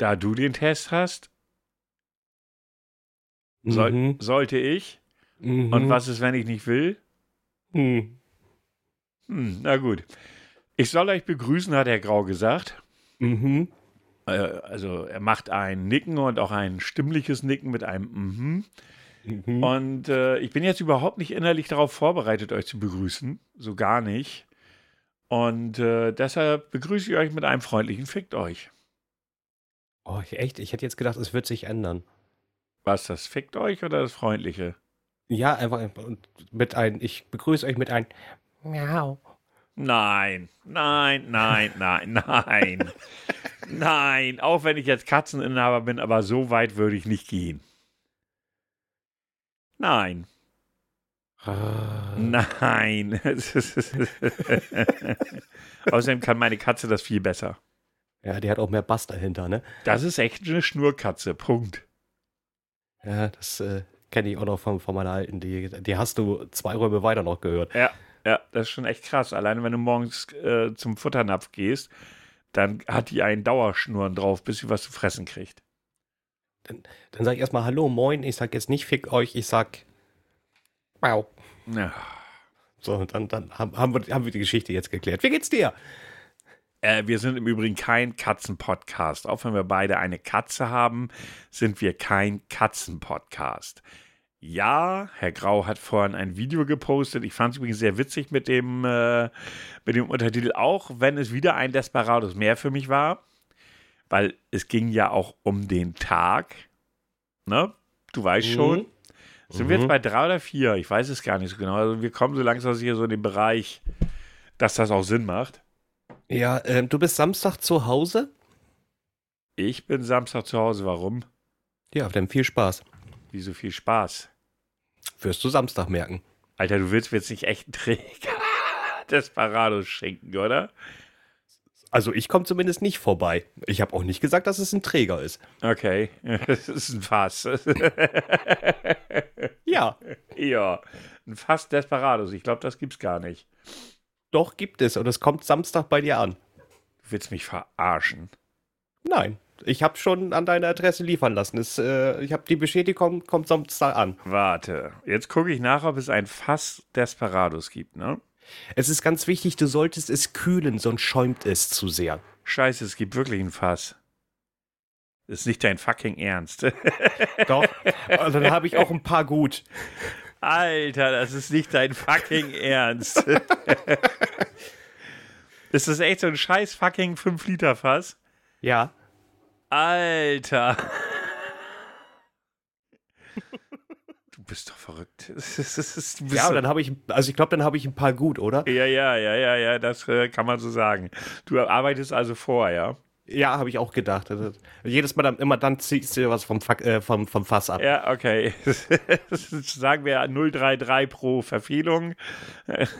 da du den Test hast, soll, Mhm. sollte ich. Mhm. Und was ist, wenn ich nicht will? Hm. Hm, na gut. Ich soll euch begrüßen, hat Herr Grau gesagt. Mhm. Äh, also er macht ein Nicken und auch ein stimmliches Nicken mit einem Mhm. Mhm. Und äh, ich bin jetzt überhaupt nicht innerlich darauf vorbereitet, euch zu begrüßen. So gar nicht. Und äh, deshalb begrüße ich euch mit einem freundlichen Fickt euch. Oh, ich- echt? Ich hätte jetzt gedacht, es wird sich ändern. Was, das Fickt euch oder das Freundliche? Ja, einfach mit ein, ich begrüße euch mit ein Miau. Nein, nein, nein, nein, nein. nein, auch wenn ich jetzt Katzeninhaber bin, aber so weit würde ich nicht gehen. Nein, Ah. nein. Außerdem kann meine Katze das viel besser. Ja, die hat auch mehr Bass dahinter, ne? Das ist echt eine Schnurkatze, Punkt. Ja, das äh, kenne ich auch noch von, von meiner alten. Die, die hast du zwei Räume weiter noch gehört. Ja, ja, das ist schon echt krass. Alleine wenn du morgens äh, zum Futternapf gehst, dann hat die einen Dauerschnurren drauf, bis sie was zu fressen kriegt. Dann sag ich erstmal Hallo, moin. Ich sag jetzt nicht fick euch, ich sag Miau. Ja. So, dann, dann haben, haben, wir, haben wir die Geschichte jetzt geklärt. Wie geht's dir? Äh, wir sind im Übrigen kein Katzenpodcast. Auch wenn wir beide eine Katze haben, sind wir kein Katzenpodcast. Ja, Herr Grau hat vorhin ein Video gepostet. Ich fand es übrigens sehr witzig mit dem, äh, mit dem Untertitel, auch wenn es wieder ein Desperados mehr für mich war. Weil es ging ja auch um den Tag. Ne? Du weißt Mhm. schon. Sind wir Mhm. jetzt bei drei oder vier? Ich weiß es gar nicht so genau. Also wir kommen so langsam hier so in den Bereich, dass das auch Sinn macht. Ja, ähm, du bist Samstag zu Hause? Ich bin Samstag zu Hause. Warum? Ja, dann viel Spaß. Wie so viel Spaß. Wirst du Samstag merken. Alter, du willst mir jetzt nicht echt einen Träger Desperados schenken, oder? Also ich komme zumindest nicht vorbei. Ich habe auch nicht gesagt, dass es ein Träger ist. Okay, das ist ein Fass. Ja, ja, ein Fass Desperados. Ich glaube, das gibt's gar nicht. Doch gibt es und es kommt Samstag bei dir an. Du willst mich verarschen. Nein, ich habe schon an deine Adresse liefern lassen. Es, äh, ich habe die Bestätigung, kommt Samstag an. Warte, jetzt gucke ich nach, ob es ein Fass Desperados gibt, ne? Es ist ganz wichtig, du solltest es kühlen, sonst schäumt es zu sehr. Scheiße, es gibt wirklich ein Fass. Das ist nicht dein fucking Ernst. Doch, also dann habe ich auch ein paar gut. Alter, das ist nicht dein fucking Ernst. ist das echt so ein scheiß fucking 5-Liter-Fass? Ja. Alter. Du bist doch verrückt. Ja, dann habe ich, also ich glaube, dann habe ich ein paar gut, oder? ja, ja, ja, ja, ja, das äh, kann man so sagen. Du arbeitest also vor, ja? Ja, habe ich auch gedacht. Jedes Mal dann, immer dann ziehst du was vom, Fack- äh, vom, vom Fass ab. Ja, okay. Sagen wir 033 pro Verfehlung.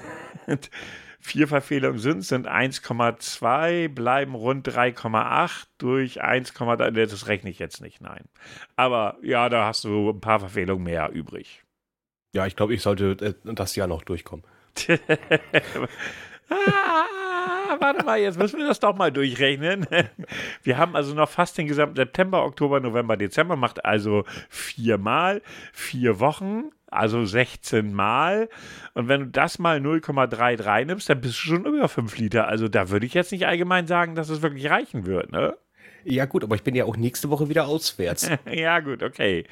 Vier Verfehlungen sind, sind 1,2, bleiben rund 3,8 durch 1,3. Nee, Das rechne ich jetzt nicht, nein. Aber ja, da hast du ein paar Verfehlungen mehr übrig. Ja, ich glaube, ich sollte äh, das Jahr noch durchkommen. ah, warte mal, jetzt müssen wir das doch mal durchrechnen. Wir haben also noch fast den gesamten September, Oktober, November, Dezember, macht also viermal, vier Wochen, also 16 Mal. Und wenn du das mal 0,33 nimmst, dann bist du schon über 5 Liter. Also da würde ich jetzt nicht allgemein sagen, dass es wirklich reichen wird, ne? Ja, gut, aber ich bin ja auch nächste Woche wieder auswärts. Ja, gut, okay.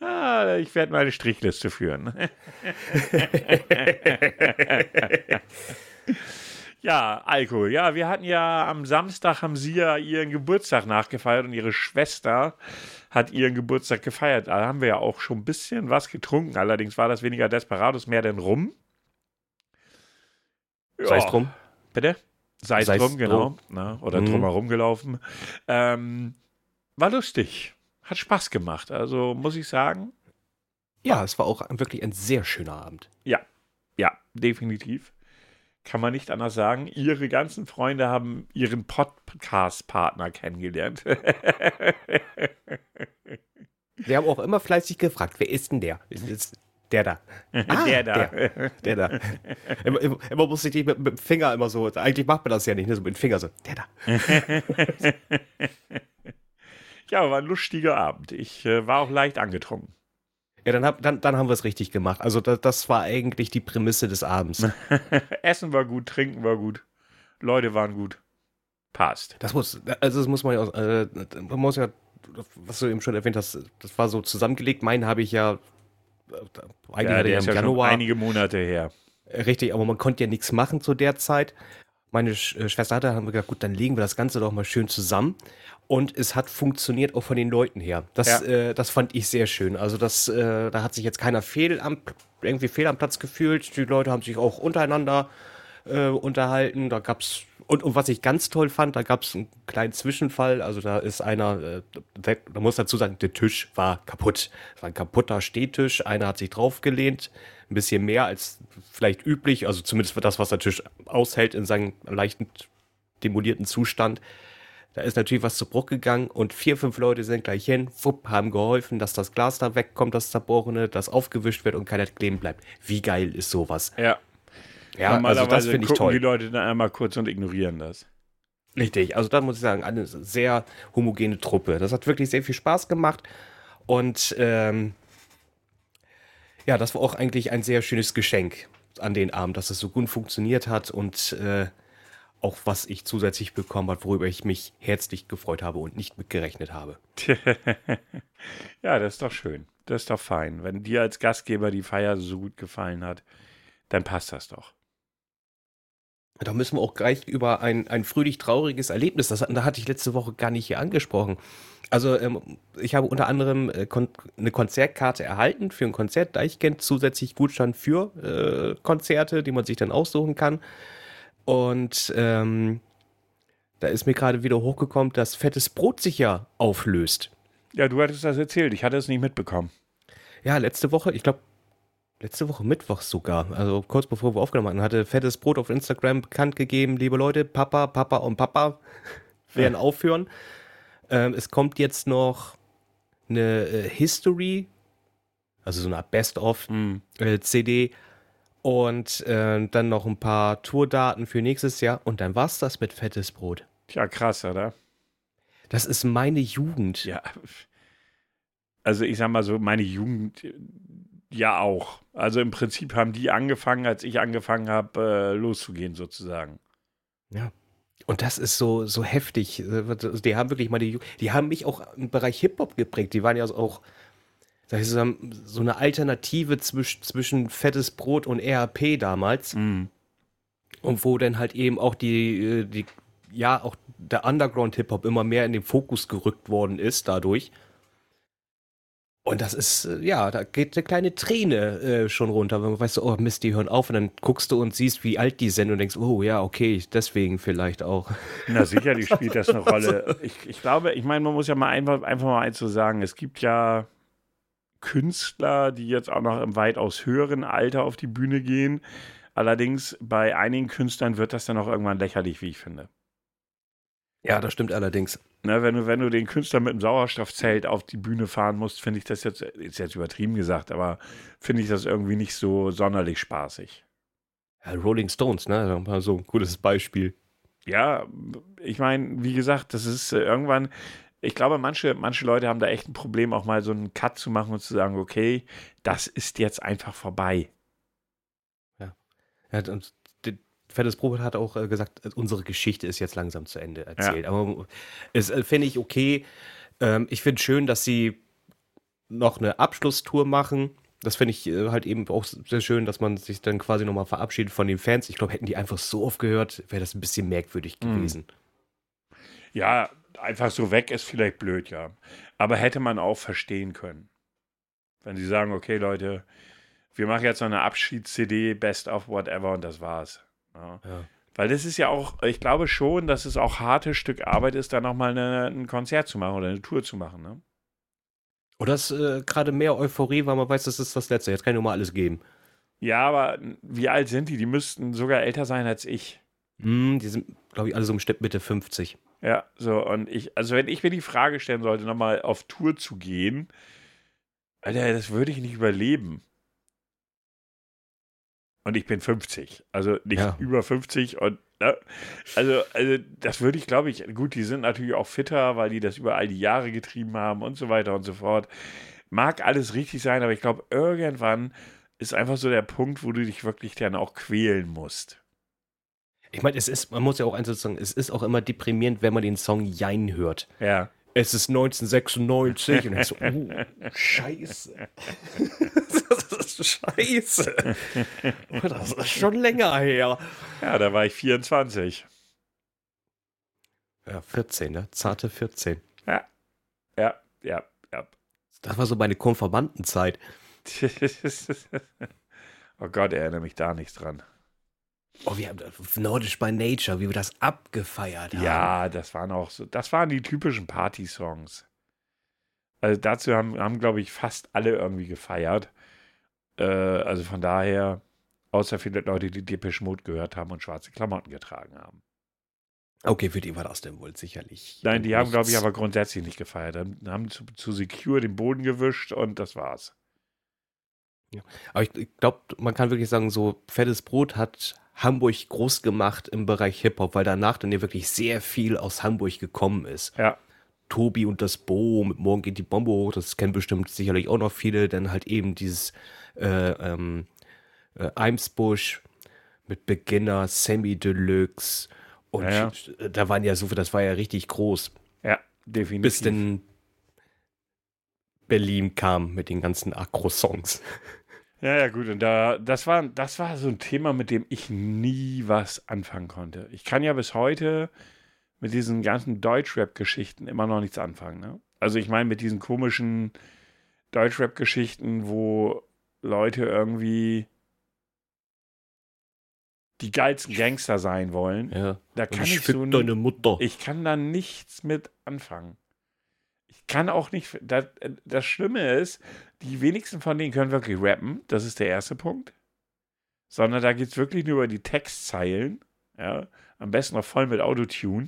Ah, ich werde meine Strichliste führen. ja, Alkohol. Ja, wir hatten ja am Samstag haben sie ja ihren Geburtstag nachgefeiert und ihre Schwester hat ihren Geburtstag gefeiert. Da haben wir ja auch schon ein bisschen was getrunken. Allerdings war das weniger Desperados, mehr denn Rum. Sei es drum. Bitte? Sei es Sei's drum, genau. Na, oder Mhm. drumherum gelaufen. Ähm, war lustig. Hat Spaß gemacht. Also muss ich sagen, Ja, es war auch wirklich ein sehr schöner Abend. ja, ja, definitiv. Kann man nicht anders sagen. Ihre ganzen Freunde haben ihren Podcast-Partner kennengelernt. Wir haben auch immer fleißig gefragt, wer ist denn der? Ist der da. Ah, der da. Der, der da. immer, immer, immer musste ich die mit, mit dem Finger immer so, eigentlich macht man das ja nicht, ne, so mit dem Finger so, der da. Ja, war ein lustiger Abend. Ich äh, war auch leicht angetrunken. Ja, dann, hab, dann, dann haben wir es richtig gemacht. Also das, das war eigentlich die Prämisse des Abends. Essen war gut, Trinken war gut, Leute waren gut. Passt. Das muss, also das muss man ja, auch, äh, man muss ja, was du eben schon erwähnt hast, das war so zusammengelegt. Meinen habe ich ja äh, eigentlich ja, der ist ja Januar. einige Monate her. Richtig, aber man konnte ja nichts machen zu der Zeit. Meine Sch äh, Schwester hatte, haben wir gesagt, gut, dann legen wir das Ganze doch mal schön zusammen. Und es hat funktioniert auch von den Leuten her. Das, ja. äh, das fand ich sehr schön. Also das, äh, da hat sich jetzt keiner fehl am, irgendwie fehl am Platz gefühlt. Die Leute haben sich auch untereinander äh, unterhalten. Da gab's und, und was ich ganz toll fand, da gab es einen kleinen Zwischenfall. Also da ist einer, äh, da muss dazu sagen, der Tisch war kaputt. Es war ein kaputter Stehtisch. Einer hat sich draufgelehnt, ein bisschen mehr als vielleicht üblich. Also zumindest für das, was der Tisch aushält in seinem leichten demolierten Zustand. Da ist natürlich was zu Bruch gegangen und vier, fünf Leute sind gleich hin, wupp, haben geholfen, dass das Glas da wegkommt, das zerbrochene, das aufgewischt wird und keiner kleben bleibt. Wie geil ist sowas? Ja. Ja, Normalerweise also das finde ich toll. die Leute dann einmal kurz und ignorieren das. Richtig, also da muss ich sagen, eine sehr homogene Truppe. Das hat wirklich sehr viel Spaß gemacht und ähm, ja, das war auch eigentlich ein sehr schönes Geschenk an den Abend, dass es so gut funktioniert hat und äh, auch was ich zusätzlich bekommen habe, worüber ich mich herzlich gefreut habe und nicht mitgerechnet habe. ja, das ist doch schön. Das ist doch fein. Wenn dir als Gastgeber die Feier so gut gefallen hat, dann passt das doch. Da müssen wir auch gleich über ein, ein fröhlich trauriges Erlebnis, das, da hatte ich letzte Woche gar nicht hier angesprochen. Also ähm, ich habe unter anderem äh, kon eine Konzertkarte erhalten für ein Konzert. Deichkind zusätzlich Gutschein für äh, Konzerte, die man sich dann aussuchen kann. Und ähm, da ist mir gerade wieder hochgekommen, dass fettes Brot sich ja auflöst. Ja, du hattest das erzählt. Ich hatte es nicht mitbekommen. Ja, letzte Woche, ich glaube, letzte Woche Mittwoch sogar, also kurz bevor wir aufgenommen hatten, hatte Fettes Brot auf Instagram bekannt gegeben, liebe Leute, Papa, Papa und Papa werden ja. aufhören. Ähm, es kommt jetzt noch eine äh, History, also so eine Best-of-CD mhm. äh, und äh, dann noch ein paar Tourdaten für nächstes Jahr und dann war's das mit Fettes Brot. Tja, krass, oder? Das ist meine Jugend. Ja. Also ich sag mal so, meine Jugend ja auch. Also im Prinzip haben die angefangen, als ich angefangen habe, äh, loszugehen, sozusagen. Ja. Und das ist so, so heftig. Die haben wirklich mal die, die haben mich auch im Bereich Hip-Hop geprägt. Die waren ja auch, sag ich so, so eine Alternative zwisch, zwischen fettes Brot und RAP damals. Mhm. Und wo dann halt eben auch die, äh, die, ja, auch der Underground-Hip-Hop immer mehr in den Fokus gerückt worden ist dadurch. Und das ist, äh, ja, da geht eine kleine Träne äh, schon runter, wenn man weiß, oh Mist, die hören auf und dann guckst du und siehst, wie alt die sind und denkst, oh ja, okay, deswegen vielleicht auch. Na sicherlich spielt das eine Rolle. Ich, ich glaube, ich meine, man muss ja mal einfach, einfach mal eins so sagen, es gibt ja Künstler, die jetzt auch noch im weitaus höheren Alter auf die Bühne gehen. Allerdings bei einigen Künstlern wird das dann auch irgendwann lächerlich, wie ich finde. Ja, das stimmt allerdings. Ne, wenn, du, wenn du den Künstler mit dem Sauerstoffzelt auf die Bühne fahren musst, finde ich das jetzt, ist jetzt übertrieben gesagt, aber finde ich das irgendwie nicht so sonderlich spaßig. Ja, Rolling Stones, ne? So ein cooles Beispiel. Ja, ich meine, wie gesagt, das ist äh, irgendwann, ich glaube, manche, manche Leute haben da echt ein Problem, auch mal so einen Cut zu machen und zu sagen, okay, das ist jetzt einfach vorbei. Ja. ja und Fettes Brot hat auch äh, gesagt, äh, unsere Geschichte ist jetzt langsam zu Ende erzählt. Ja. Aber es äh, finde ich okay. Ähm, ich finde schön, dass sie noch eine Abschlusstour machen. Das finde ich halt eben auch sehr schön, dass man sich dann quasi nochmal verabschiedet von den Fans. Ich glaube, hätten die einfach so oft gehört, wäre das ein bisschen merkwürdig mhm. gewesen. Ja, einfach so weg ist vielleicht blöd, ja. Aber hätte man auch verstehen können. Wenn sie sagen, okay, Leute, wir machen jetzt noch eine Abschieds-CD, Best of Whatever und das war's. Ja. ja. Weil das ist ja auch, ich glaube schon, dass es auch hartes Stück Arbeit ist, da nochmal ein Konzert zu machen oder eine Tour zu machen. Ne? Oder ist äh, gerade mehr Euphorie, weil man weiß, das ist das Letzte. Jetzt kann ich nur mal alles geben. Ja, aber wie alt sind die? Die müssten sogar älter sein als ich. Mm, die sind, glaube ich, alle so im Schnitt Mitte 50. Ja, so, und ich, also wenn ich mir die Frage stellen sollte, nochmal auf Tour zu gehen, Alter, das würde ich nicht überleben. Und ich bin 50. Also nicht ja. über 50 und ne? also, also das würde ich, glaube ich, gut, die sind natürlich auch fitter, weil die das über all die Jahre getrieben haben und so weiter und so fort. Mag alles richtig sein, aber ich glaube, irgendwann ist einfach so der Punkt, wo du dich wirklich dann auch quälen musst. Ich meine, es ist, man muss ja auch eins sagen, es ist auch immer deprimierend, wenn man den Song Jein hört. Ja. Es ist 1996 und ich so, oh, scheiße. das ist scheiße. Das ist schon länger her. Ja, da war ich 24. Ja, 14, ne? Zarte 14. Ja. Ja, ja, ja. Das war so meine Konfirmandenzeit. oh Gott, erinnere mich da nichts dran. Oh, wir haben Nordisch by Nature, wie wir das abgefeiert haben. Ja, das waren auch so, das waren die typischen Party-Songs. Also dazu haben, haben glaube ich, fast alle irgendwie gefeiert. Äh, also von daher, außer viele Leute, die Depeche Mode gehört haben und schwarze Klamotten getragen haben. Okay, für die war das denn wohl sicherlich. Nein, die nichts. haben, glaube ich, aber grundsätzlich nicht gefeiert. Dann haben zu, zu Secure den Boden gewischt und das war's. Ja. Aber ich, ich glaube, man kann wirklich sagen, so fettes Brot hat Hamburg groß gemacht im Bereich Hip-Hop, weil danach dann ja wirklich sehr viel aus Hamburg gekommen ist. Ja. Tobi und das Bo, mit Morgen geht die Bombe hoch, das kennen bestimmt sicherlich auch noch viele, dann halt eben dieses äh, ähm, äh, Eimsbusch mit Beginner, Semi Deluxe und ja, ja. da waren ja so viel, das war ja richtig groß. Ja, definitiv. Bis denn Berlin kam mit den ganzen Akro-Songs. Ja, ja, gut. Und da, das war, das war so ein Thema, mit dem ich nie was anfangen konnte. Ich kann ja bis heute mit diesen ganzen Deutschrap-Geschichten immer noch nichts anfangen. Ne? Also ich meine mit diesen komischen Deutschrap-Geschichten, wo Leute irgendwie die geilsten Gangster sein wollen. Ja. Da kann ich, ich so deine Mutter. Ich kann da nichts mit anfangen. Kann auch nicht. Das, das Schlimme ist, die wenigsten von denen können wirklich rappen. Das ist der erste Punkt. Sondern da geht es wirklich nur über die Textzeilen. Ja. Am besten noch voll mit Autotune.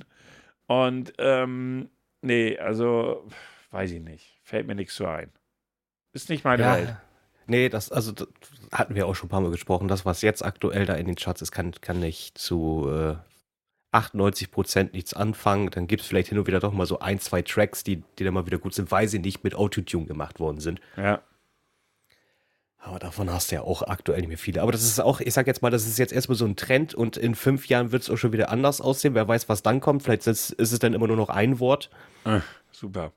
Und, ähm, nee, also, weiß ich nicht. Fällt mir nichts so ein. Ist nicht meine ja. Welt. Nee, das, also das hatten wir auch schon ein paar Mal gesprochen. Das, was jetzt aktuell da in den Charts ist, kann, kann nicht zu äh, 98 Prozent nichts anfangen. Dann gibt es vielleicht hin und wieder doch mal so ein, zwei Tracks, die, die dann mal wieder gut sind, weil sie nicht mit Autotune gemacht worden sind. Ja. Aber davon hast du ja auch aktuell nicht mehr viele. Aber das ist auch, ich sag jetzt mal, das ist jetzt erstmal so ein Trend und in fünf Jahren wird es auch schon wieder anders aussehen. Wer weiß, was dann kommt. Vielleicht ist, ist es dann immer nur noch ein Wort. Ach, super.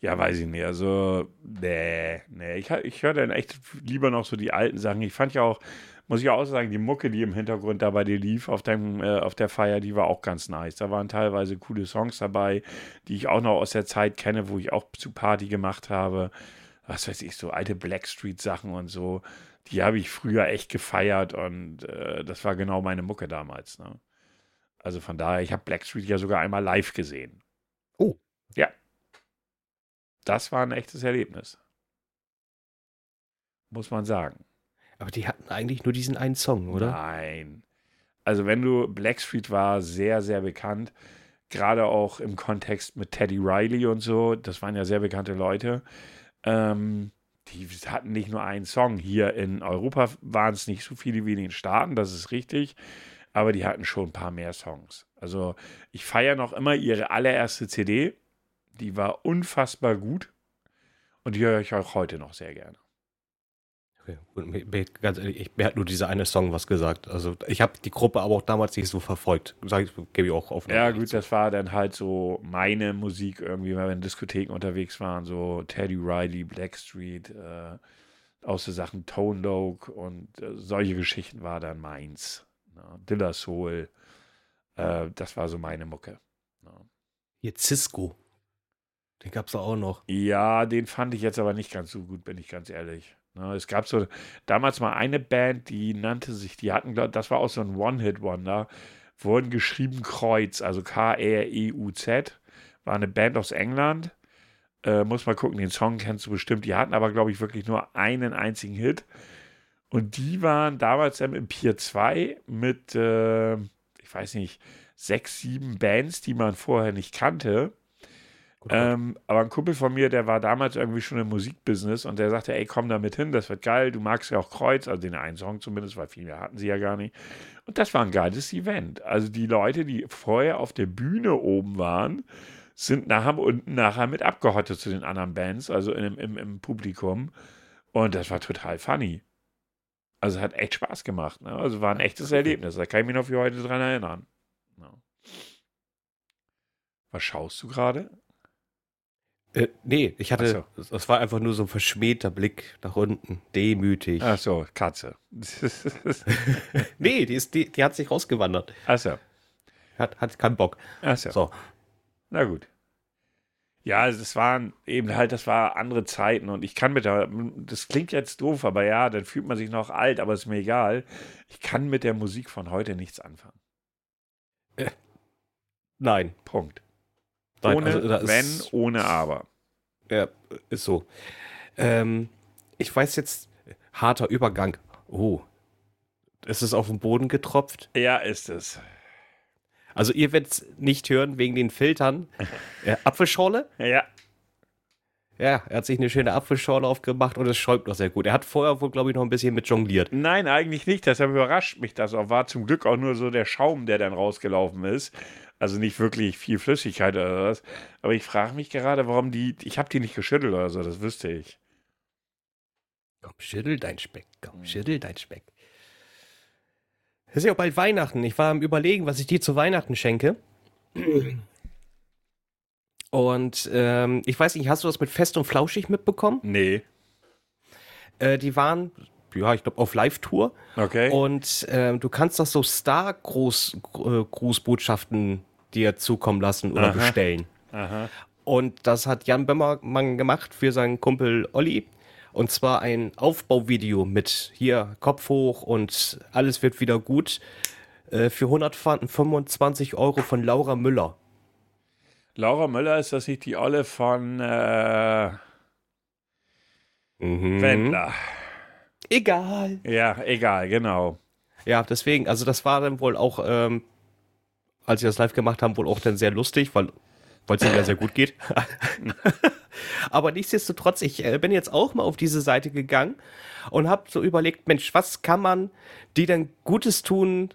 Ja, weiß ich nicht. Also, nee, nee. Ich, ich höre dann echt lieber noch so die alten Sachen. Ich fand ja auch, muss ich auch sagen, die Mucke, die im Hintergrund da bei dir lief auf, dem, äh, auf der Feier, die war auch ganz nice. Da waren teilweise coole Songs dabei, die ich auch noch aus der Zeit kenne, wo ich auch zu Party gemacht habe. Was weiß ich, so alte Blackstreet-Sachen und so. Die habe ich früher echt gefeiert und äh, das war genau meine Mucke damals. Ne? Also von daher, ich habe Blackstreet ja sogar einmal live gesehen. Oh. Ja. Das war ein echtes Erlebnis. Muss man sagen. Aber die hatten eigentlich nur diesen einen Song, oder? Nein. Also wenn du Blackstreet war sehr, sehr bekannt, gerade auch im Kontext mit Teddy Riley und so, das waren ja sehr bekannte Leute. Ähm, die hatten nicht nur einen Song. Hier in Europa waren es nicht so viele wie in den Staaten, das ist richtig. Aber die hatten schon ein paar mehr Songs. Also ich feiere noch immer ihre allererste CD. Die war unfassbar gut. Und die höre ich auch heute noch sehr gerne. Okay. Ganz ehrlich, ich, mir hat nur dieser eine Song was gesagt. Also ich habe die Gruppe aber auch damals nicht so verfolgt. Sag ich, gebe ich auch auf. Ja gut, das war dann halt so meine Musik irgendwie, weil wir in Diskotheken unterwegs waren, so Teddy Riley, Blackstreet, äh, aus so Sachen Tone Loc und äh, solche Geschichten war dann meins. Ne? Dilla Soul, äh, das war so meine Mucke. Ne? Hier Cisco. Den gab es auch noch. Ja, den fand ich jetzt aber nicht ganz so gut, bin ich ganz ehrlich. Ne, es gab so damals mal eine Band, die nannte sich, die hatten, das war auch so ein One-Hit-Wonder, wurden geschrieben Kreuz, also K-R-E-U-Z, war eine Band aus England. Äh, muss mal gucken, den Song kennst du bestimmt. Die hatten aber, glaube ich, wirklich nur einen einzigen Hit. Und die waren damals im Pier 2 mit, äh, ich weiß nicht, sechs, sieben Bands, die man vorher nicht kannte. Ähm, aber ein Kumpel von mir, der war damals irgendwie schon im Musikbusiness und der sagte, ey, komm da mit hin, das wird geil, du magst ja auch Kreuz, also den einen Song zumindest, weil viel mehr hatten sie ja gar nicht. Und das war ein geiles Event. Also die Leute, die vorher auf der Bühne oben waren, sind nachher unten nachher mit abgehottet zu den anderen Bands, also im, im, im Publikum. Und das war total funny. Also hat echt Spaß gemacht. Ne? Also war ein echtes Erlebnis. Da kann ich mich noch für heute dran erinnern. Ja. Was schaust du gerade? Äh, nee, ich hatte, so. das war einfach nur so ein verschmähter Blick nach unten, demütig. Ach so, Katze. nee, die, ist, die, die hat sich rausgewandert. Ach so. Hat, hat keinen Bock. Ach so. so. Na gut. Ja, also es waren eben halt, das war andere Zeiten und ich kann mit der, das klingt jetzt doof, aber ja, dann fühlt man sich noch alt, aber ist mir egal. Ich kann mit der Musik von heute nichts anfangen. Äh, nein. Punkt. Ohne also, wenn, ist, ohne aber. Ja, ist so. Ähm, ich weiß jetzt, harter Übergang. Oh. Ist es auf den Boden getropft? Ja, ist es. Also ihr werdet es nicht hören wegen den Filtern. Äh, Apfelschorle? Ja. Ja, er hat sich eine schöne Apfelschorle aufgemacht und es schäumt noch sehr gut. Er hat vorher wohl, glaube ich, noch ein bisschen mit jongliert. Nein, eigentlich nicht. Deshalb überrascht mich das auch. War zum Glück auch nur so der Schaum, der dann rausgelaufen ist. Also nicht wirklich viel Flüssigkeit oder was. Aber ich frage mich gerade, warum die. Ich habe die nicht geschüttelt oder so, das wüsste ich. Komm, schüttel dein Speck. Komm, schüttel dein Speck. Es ist ja auch bald Weihnachten. Ich war am Überlegen, was ich dir zu Weihnachten schenke. Und ähm, ich weiß nicht, hast du das mit Fest und Flauschig mitbekommen? Nee. Äh, die waren, ja, ich glaube, auf Live-Tour. Okay. Und äh, du kannst das so Star-Grußbotschaften äh, dir zukommen lassen oder Aha. bestellen. Aha. Und das hat Jan Bömmermann gemacht für seinen Kumpel Olli. Und zwar ein Aufbauvideo mit hier Kopf hoch und alles wird wieder gut äh, für 125 Euro von Laura Müller. Laura Müller ist das nicht die Olle von äh, mhm. Wendler? Egal. Ja, egal, genau. Ja, deswegen, also das war dann wohl auch, ähm, als sie das live gemacht haben, wohl auch dann sehr lustig, weil es ihnen ja sehr gut geht. Aber nichtsdestotrotz, ich äh, bin jetzt auch mal auf diese Seite gegangen und habe so überlegt, Mensch, was kann man die denn Gutes tun,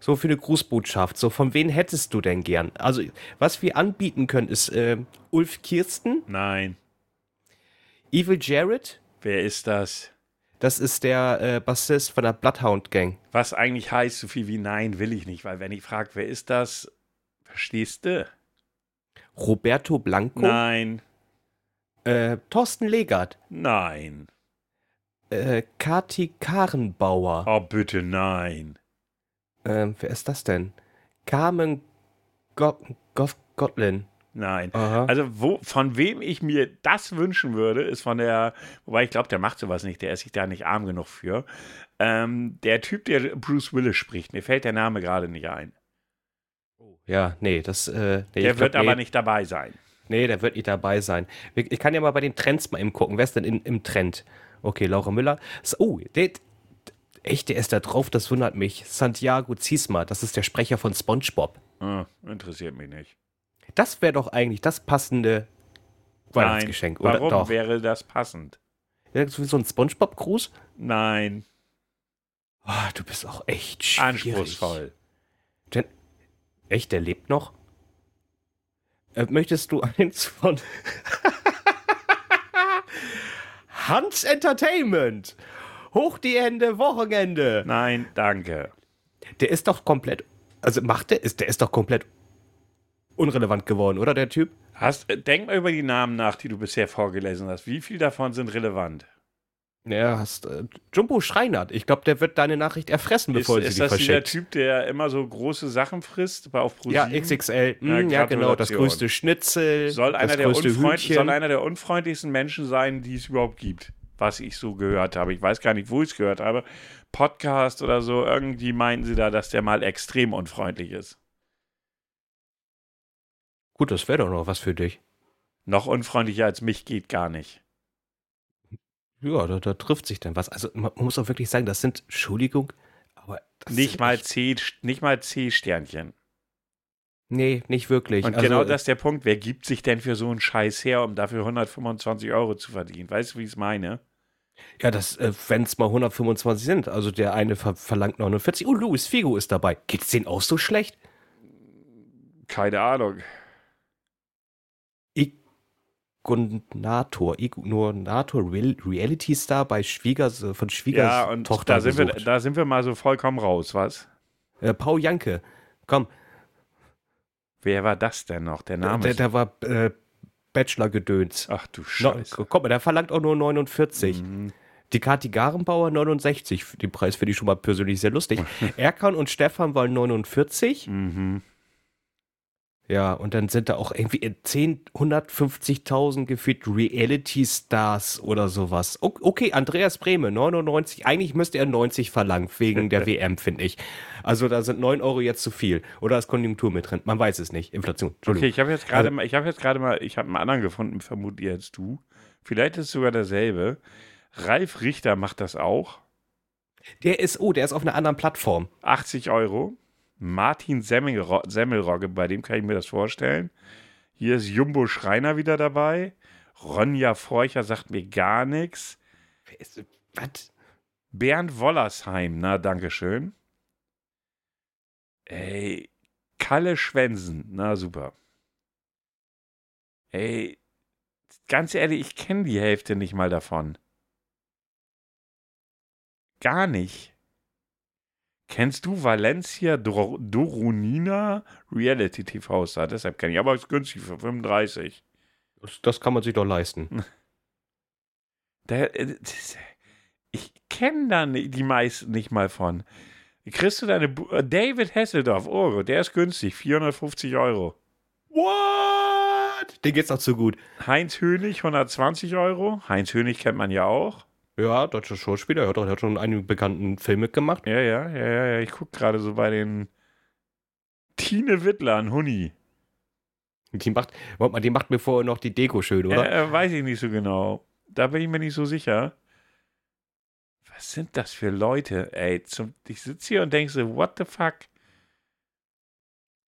so für eine Grußbotschaft. So, von wem hättest du denn gern? Also, was wir anbieten können, ist äh, Ulf Kirsten. Nein. Evil Jared. Wer ist das? Das ist der äh, Bassist von der Bloodhound Gang. Was eigentlich heißt, so viel wie Nein will ich nicht, weil wenn ich frage, wer ist das, verstehst du? Roberto Blanco? Nein. Äh, Thorsten Legert? Nein. Äh, Kati Karenbauer? Oh, bitte nein. Ähm, wer ist das denn? Carmen Go Go Gotlin. Nein. Aha. Also wo, von wem ich mir das wünschen würde, ist von der, wobei ich glaube, der macht sowas nicht, der ist sich da nicht arm genug für. Ähm, der Typ, der Bruce Willis spricht, mir fällt der Name gerade nicht ein. Ja, nee, das. Äh, nee, der wird glaub, aber nee, nicht dabei sein. Nee, der wird nicht dabei sein. Ich kann ja mal bei den Trends mal eben gucken. Wer ist denn in, im Trend? Okay, Laura Müller. Oh, der, echt, der ist da drauf, das wundert mich. Santiago Ziesma, das ist der Sprecher von SpongeBob. Ah, interessiert mich nicht. Das wäre doch eigentlich das passende Weihnachtsgeschenk, Nein, Warum doch. wäre das passend? Ja, so ein SpongeBob-Gruß? Nein. Oh, du bist auch echt schwierig. Anspruchsvoll. Denn Echt, der lebt noch? Äh, möchtest du eins von Hans Entertainment? Hoch die Hände, Wochenende. Nein, danke. Der ist doch komplett, also macht der, ist, der ist doch komplett unrelevant geworden, oder der Typ? Hast, äh, denk mal über die Namen nach, die du bisher vorgelesen hast. Wie viel davon sind relevant? Ja, hast äh, Jumbo Schreinert. Ich glaube, der wird deine Nachricht erfressen, bevor ist, sie die verschickt. Ist das der Typ, der immer so große Sachen frisst, auf Pro Ja, XXL. Mm, ja, genau. Das größte Schnitzel. Soll einer, der soll einer der unfreundlichsten Menschen sein, die es überhaupt gibt. Was ich so gehört habe. Ich weiß gar nicht, wo ich es gehört habe. Podcast oder so. Irgendwie meinten sie da, dass der mal extrem unfreundlich ist. Gut, das wäre doch noch was für dich. Noch unfreundlicher als mich geht gar nicht. Ja, da, da trifft sich dann was. Also man muss auch wirklich sagen, das sind, Entschuldigung, aber nicht mal C, nicht mal C-Sternchen. Nee, nicht wirklich. Und Also, genau das ist der Punkt. Wer gibt sich denn für so einen Scheiß her, um dafür 125 Euro zu verdienen? Weißt du, wie ich es meine? Ja, das, äh, wenn es mal 125 sind. Also der eine ver verlangt 49. Oh, Luis Figo ist dabei. Geht's denen auch so schlecht? Keine Ahnung. Igunator, Igunator, Real Reality Star bei Schwiegers, äh, von Schwiegers Ja, und Tochter da sind, wir, da sind wir mal so vollkommen raus, was? Äh, Paul Janke. Komm, Wer war das denn noch? Der Name? der, ist- der war äh, Bachelor-Gedöns. Ach du No, Scheiße. guck mal, der verlangt auch nur 49. Mhm. Die Kati Garenbauer 69. Den Preis finde ich schon mal persönlich sehr lustig. Erkan und Stefan wollen 49. Mhm. Ja, und dann sind da auch irgendwie 10, 150.000 gefühlt Reality-Stars oder sowas. Okay, Andreas Brehme, 99. Eigentlich müsste er 90 verlangen, wegen der WM, finde ich. Also da sind 9 Euro jetzt zu viel. Oder ist Konjunktur mit drin? Man weiß es nicht. Inflation. Okay, ich habe jetzt gerade Also- mal, ich habe jetzt gerade mal, ich habe einen anderen gefunden, vermutlich als du. Vielleicht ist es sogar derselbe. Ralf Richter macht das auch. Der ist, oh, der ist auf einer anderen Plattform. 80 Euro. Martin Semmelro Semmelrogge, bei dem kann ich mir das vorstellen. Hier ist Jumbo Schreiner wieder dabei. Ronja Forcher sagt mir gar nichts. Was? Bernd Wollersheim, na, dankeschön. Ey, Kalle Schwensen, na super. Ey, ganz ehrlich, ich kenne die Hälfte nicht mal davon. Gar nicht. Kennst du Valencia Dor Dorunina Reality TV Star? Deshalb kenne ich, aber es ist günstig für 35. Das, das kann man sich doch leisten. Der, äh, das- ich kenne da die meisten nicht mal von. Kriegst du deine Bu äh, David Hasseldorf, oh, der ist günstig, 450 Euro. What? Den geht's noch zu gut. Heinz Hönig, 120 Euro. Heinz Hönig kennt man ja auch. Ja, deutscher Schauspieler. Er hat, doch- er hat schon einen bekannten Film mitgemacht. Ja, ja, ja, ja, ja. Ich gucke gerade so bei den Tine Wittlern, Huni. Die macht, warte mal, die macht mir vorher noch die Deko schön, oder? Äh, äh, weiß ich nicht so genau. Da bin ich mir nicht so sicher. Was sind das für Leute? Ey, zum, ich sitze hier und denke so, what the fuck?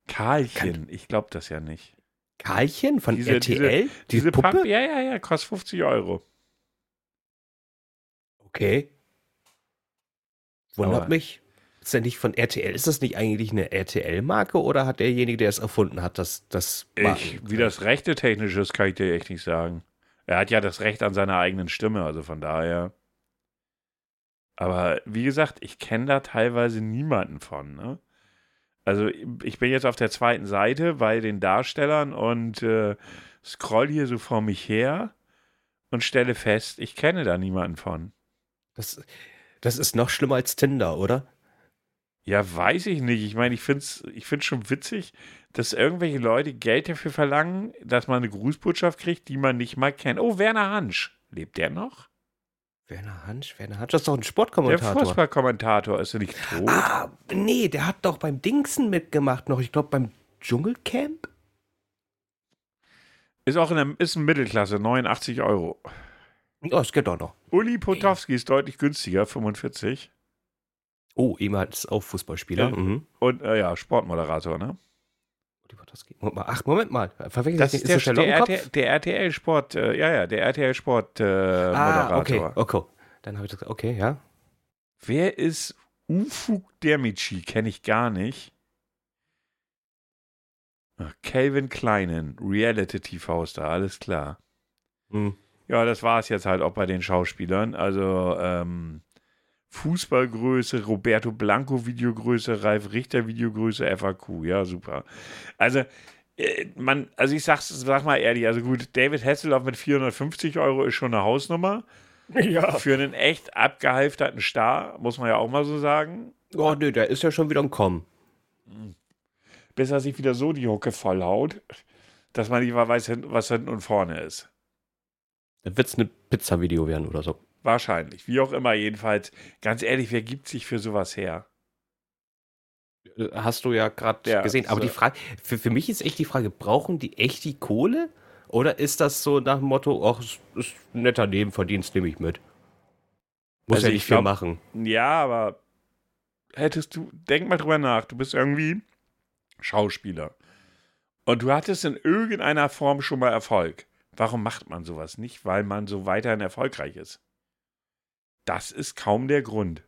Karlchen, ich glaube das ja nicht. Karlchen von Diese- RTL? Diese Diese Puppe? Papp- ja, ja, ja, kostet 50 Euro. Okay. Wundert Aber- mich. Ist der nicht von RTL? Ist das nicht eigentlich eine RTL-Marke oder hat derjenige, der es erfunden hat, das, das Ich, wie das Rechte technisch ist, kann ich dir echt nicht sagen. Er hat ja das Recht an seiner eigenen Stimme, also von daher. Aber wie gesagt, ich kenne da teilweise niemanden von. Ne? Also ich bin jetzt auf der zweiten Seite bei den Darstellern und äh, scroll hier so vor mich her und stelle fest, ich kenne da niemanden von. Das, das ist noch schlimmer als Tinder, oder? Ja, weiß ich nicht. Ich meine, ich finde es ich find's schon witzig, dass irgendwelche Leute Geld dafür verlangen, dass man eine Grußbotschaft kriegt, die man nicht mal kennt. Oh, Werner Hansch. Lebt der noch? Werner Hansch, Werner Hansch, das ist doch ein Der Sportkommentator. Fußballkommentator ist er nicht tot? Ah, nee, der hat doch beim Dingsen mitgemacht noch. Ich glaube beim Dschungelcamp. Ist auch in der, ist ein Mittelklasse, 89 Euro. Oh, das geht doch noch. Uli Potowski ist deutlich günstiger, 45. Oh, ehemals auch Fußballspieler. Ja. Mhm. Und äh, ja, Sportmoderator, ne? Moment mal, ach, Moment mal. Verwechsel Das ich ist nicht? der, der? RTL, der RTL Sport, äh, ja, ja, der RTL Sport äh, Ah, okay, Moderator. okay. Dann habe ich das, okay, ja. Wer ist Ufuk Demici? Kenne ich gar nicht. Ach, Calvin Kleinen, Reality-TV-Star, alles klar. Hm. Ja, das war es jetzt halt auch bei den Schauspielern. Also ähm, Fußballgröße, Roberto Blanco Videogröße, Ralf Richter Videogröße, FAQ. Ja, super. Also äh, man, also ich sag's, sag mal ehrlich, also gut, David Hasselhoff mit 450 Euro ist schon eine Hausnummer. Ja. Für einen echt abgehalfterten Star, muss man ja auch mal so sagen. Oh, nee, der ist ja schon wieder ein Kommen. Bis er sich wieder so die Hucke vollhaut, dass man nicht mal weiß, was hinten und vorne ist. Dann wird es eine Pizza-Video werden oder so. Wahrscheinlich. Wie auch immer, jedenfalls. Ganz ehrlich, wer gibt sich für sowas her? Äh, Hast du ja gerade Ja, gesehen. Aber so. die Frage, für, für mich ist echt die Frage, brauchen die echt die Kohle? Oder ist das so nach dem Motto, ach, ist, ist ein netter Nebenverdienst, nehme ich mit? Muss Also ja ich nicht viel glaub- machen. Ja, aber hättest du, denk mal drüber nach, du bist irgendwie Schauspieler. Und du hattest in irgendeiner Form schon mal Erfolg. Warum macht man sowas nicht? Weil man so weiterhin erfolgreich ist. Das ist kaum der Grund.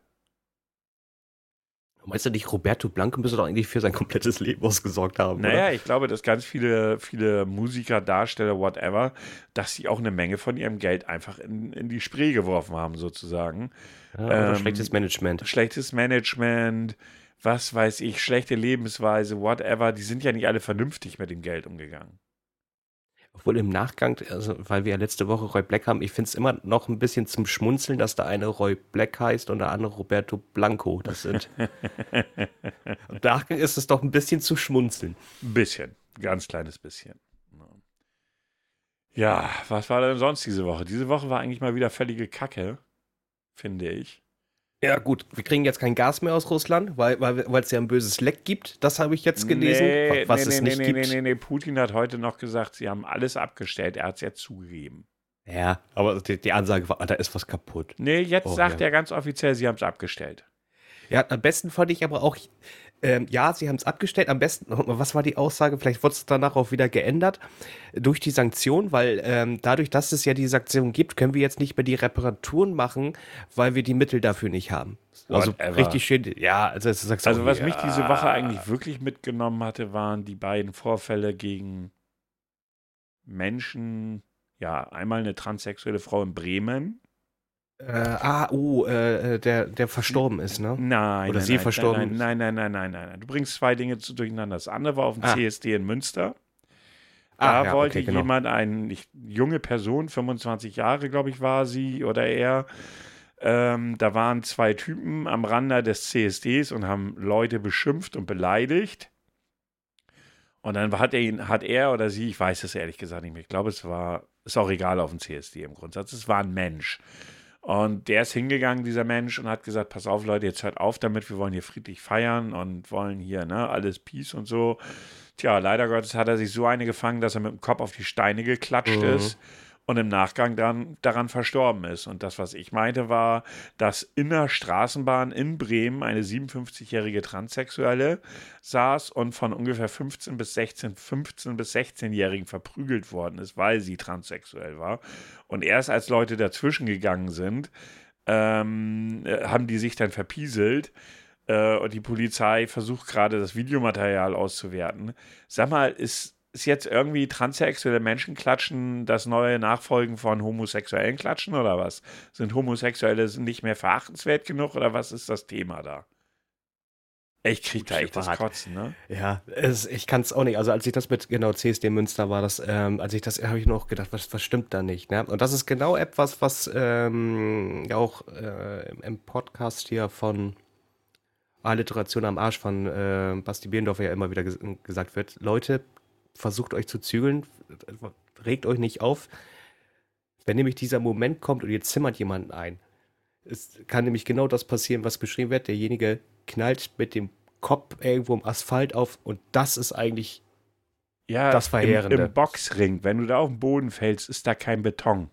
Meinst du nicht, Roberto Blanco müsste doch eigentlich für sein komplettes Leben ausgesorgt haben? Naja, oder? ich glaube, dass ganz viele, viele Musiker, Darsteller, whatever, dass sie auch eine Menge von ihrem Geld einfach in, in die Spree geworfen haben, sozusagen. Ja, ähm, schlechtes Management. Schlechtes Management, was weiß ich, schlechte Lebensweise, whatever. Die sind ja nicht alle vernünftig mit dem Geld umgegangen. Obwohl im Nachgang, also weil wir ja letzte Woche Roy Black haben, ich finde es immer noch ein bisschen zum Schmunzeln, dass der eine Roy Black heißt und der andere Roberto Blanco. Das sind. Im Nachgang ist es doch ein bisschen zu schmunzeln. Ein bisschen, ganz kleines bisschen. Ja, was war denn sonst diese Woche? Diese Woche war eigentlich mal wieder völlige Kacke, finde ich. Ja, gut, wir kriegen jetzt kein Gas mehr aus Russland, weil es weil, ja ein böses Leck gibt. Das habe ich jetzt gelesen, nee, was nee, es nee, nicht nee, gibt. Nee, nee, nee, Putin hat heute noch gesagt, sie haben alles abgestellt. Er hat es ja zugegeben. Ja, aber die, die, Ansage war, da ist was kaputt. Nee, jetzt oh, sagt ja. er ganz offiziell, sie haben es abgestellt. Ja, am besten fand ich aber auch, ähm, ja, sie haben es abgestellt. Am besten, was war die Aussage? Vielleicht wurde es danach auch wieder geändert durch die Sanktionen, weil ähm, dadurch, dass es ja die Sanktionen gibt, können wir jetzt nicht mehr die Reparaturen machen, weil wir die Mittel dafür nicht haben. Also Whatever. richtig schön, ja, also, also was ja. mich diese Woche eigentlich wirklich mitgenommen hatte, waren die beiden Vorfälle gegen Menschen, ja, einmal eine transsexuelle Frau in Bremen. Äh, ah, oh, äh, der, der verstorben ist, ne? Nein. Oder nein, sie nein, verstorben nein, nein, nein, nein, nein, nein. Du bringst zwei Dinge zu, durcheinander. Das andere war auf dem Ah. CSD in Münster. Ah, Da ja, wollte okay, genau. jemand, eine junge Person, 25 Jahre, glaube ich, war sie oder er. Ähm, da waren zwei Typen am Rande des CSDs und haben Leute beschimpft und beleidigt. Und dann hat er, ihn, hat er oder sie, ich weiß es ehrlich gesagt nicht mehr, ich glaube, es war, ist auch egal auf dem CSD im Grundsatz, es war ein Mensch. Und der ist hingegangen, dieser Mensch, und hat gesagt: Pass auf, Leute, jetzt hört auf damit, wir wollen hier friedlich feiern und wollen hier, ne, alles Peace und so. Tja, leider Gottes hat er sich so eine gefangen, dass er mit dem Kopf auf die Steine geklatscht Mhm. ist und im Nachgang dann daran verstorben ist. Und das, was ich meinte, war, dass in der Straßenbahn in Bremen eine 57-jährige Transsexuelle saß und von ungefähr 15 bis 16, 15 bis 16-Jährigen verprügelt worden ist, weil sie transsexuell war. Und erst als Leute dazwischen gegangen sind, ähm, äh, haben die sich dann verpieselt. Äh, und die Polizei versucht gerade das Videomaterial auszuwerten. Sag mal, ist, ist jetzt irgendwie transsexuelle Menschen klatschen das neue Nachfolgen von homosexuellen Klatschen oder was? Sind Homosexuelle nicht mehr verachtenswert genug oder was ist das Thema da? Ich krieg da echt das. Kotzen, ne? Ja, es, ich kann es auch nicht. Also als ich das mit genau CSD Münster war, das, ähm, als ich das habe ich noch gedacht, was, was stimmt da nicht? Ne? Und das ist genau etwas, was ähm, auch äh, im Podcast hier von Alliteration am Arsch von äh, Basti Behrendorfer ja immer wieder ges gesagt wird. Leute, versucht euch zu zügeln, regt euch nicht auf. Wenn nämlich dieser Moment kommt und ihr zimmert jemanden ein, es kann nämlich genau das passieren, was beschrieben wird. Derjenige knallt mit dem Kopf irgendwo im Asphalt auf und das ist eigentlich Ja, Das Verheerende. Im, Im Boxring, wenn du da auf den Boden fällst, ist da kein Beton.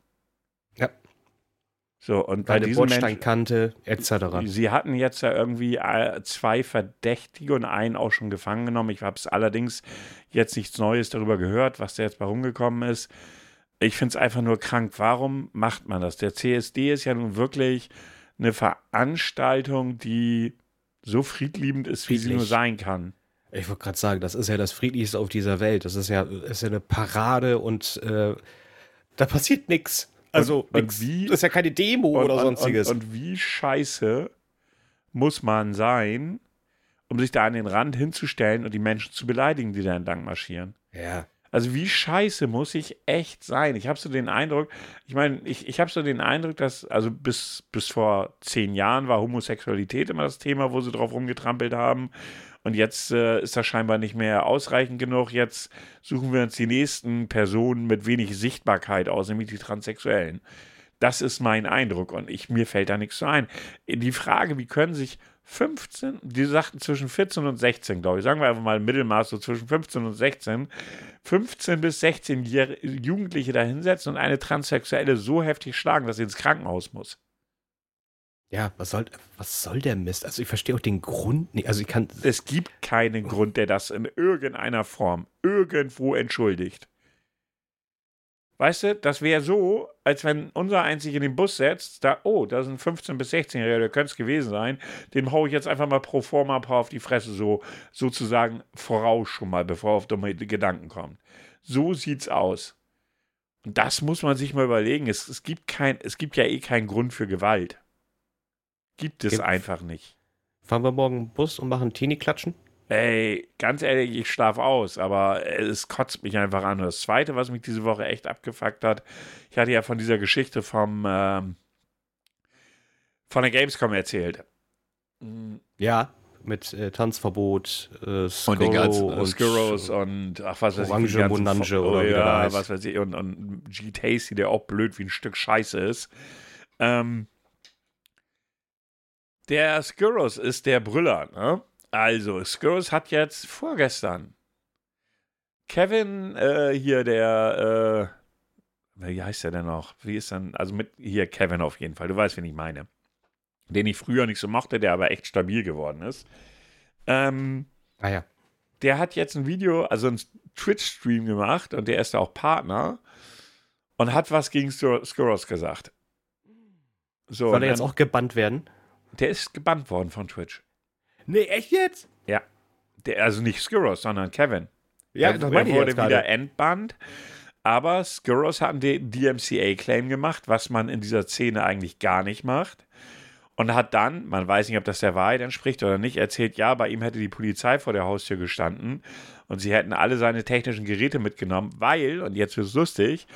So, und bei eine diesem Menschen, Bordsteinkante etc. Sie hatten jetzt ja irgendwie äh, zwei Verdächtige und einen auch schon gefangen genommen. Ich habe es allerdings jetzt nichts Neues darüber gehört, was da jetzt bei rumgekommen ist. Ich finde es einfach nur krank. Warum macht man das? Der CSD ist ja nun wirklich eine Veranstaltung, die so friedliebend ist, wie sie Friedlich. nur sein kann. Ich wollte gerade sagen, das ist ja das Friedlichste auf dieser Welt. Das ist ja, ist ja eine Parade und äh, da passiert nichts. Also Und- und wie- das ist ja keine Demo Und- oder sonstiges. Und, und wie scheiße muss man sein, um sich da an den Rand hinzustellen und die Menschen zu beleidigen, die da entlang marschieren? ja. Also wie scheiße muss ich echt sein? Ich habe so den Eindruck, ich meine, ich, ich habe so den Eindruck, dass, also bis, bis vor zehn Jahren war Homosexualität immer das Thema, wo sie drauf rumgetrampelt haben. Und jetzt äh, ist das scheinbar nicht mehr ausreichend genug. Jetzt suchen wir uns die nächsten Personen mit wenig Sichtbarkeit aus, nämlich die Transsexuellen. Das ist mein Eindruck und ich, mir fällt da nichts ein. Die Frage, wie können sich 15, die sagten zwischen 14 und 16, glaube ich, sagen wir einfach mal Mittelmaß so zwischen 15 und 16, 15 bis 16 Jähr- Jugendliche da hinsetzen und eine Transsexuelle so heftig schlagen, dass sie ins Krankenhaus muss. Ja, was soll, was soll der Mist? Also ich verstehe auch den Grund nicht. Also ich kann. Es gibt keinen Grund, der das in irgendeiner Form irgendwo entschuldigt. Weißt du, das wäre so, als wenn unser einzig in den Bus setzt, da, oh, da sind 15- bis 16-Jährige, der könnte es gewesen sein, dem haue ich jetzt einfach mal pro forma ein paar auf die Fresse, so sozusagen voraus schon mal, bevor er auf dumme Gedanken kommt. So sieht's aus. Und das muss man sich mal überlegen. Es, es, gibt, kein, es gibt ja eh keinen Grund für Gewalt. Gibt es Ge einfach nicht. Fahren wir morgen Bus und machen Teenie-Klatschen? Ey, ganz ehrlich, ich schlafe aus, aber es kotzt mich einfach an. Und das Zweite, was mich diese Woche echt abgefuckt hat, ich hatte ja von dieser Geschichte vom ähm, von der Gamescom erzählt. Mhm. Ja, mit äh, Tanzverbot, äh, Skoro und den ganzen und, Skurros und ach was weiß Orange, ich, Bonange oder oh, ja, was weiß ich und, und G Tasty, der auch blöd wie ein Stück Scheiße ist. Ähm, der Skurros ist der Brüller, ne? Also, Skurrus hat jetzt vorgestern Kevin, äh, hier der, äh, wie heißt der denn noch? Wie ist dann, also mit, hier Kevin auf jeden Fall, du weißt, wen ich meine. Den ich früher nicht so mochte, der aber echt stabil geworden ist. Ähm, ah ja. Der hat jetzt ein Video, also ein Twitch-Stream gemacht und der ist da auch Partner und hat was gegen Skurrus gesagt. So, Soll er jetzt auch gebannt werden? Der ist gebannt worden von Twitch. Nee, echt jetzt? Ja. Der, also nicht Skurros, sondern Kevin. Ja, er, das er wurde wieder entbannt. Aber Skurros hat einen DMCA-Claim gemacht, was man in dieser Szene eigentlich gar nicht macht. Und hat dann, man weiß nicht, ob das der Wahrheit entspricht oder nicht, erzählt, ja, bei ihm hätte die Polizei vor der Haustür gestanden und sie hätten alle seine technischen Geräte mitgenommen, weil, und jetzt wird es lustig,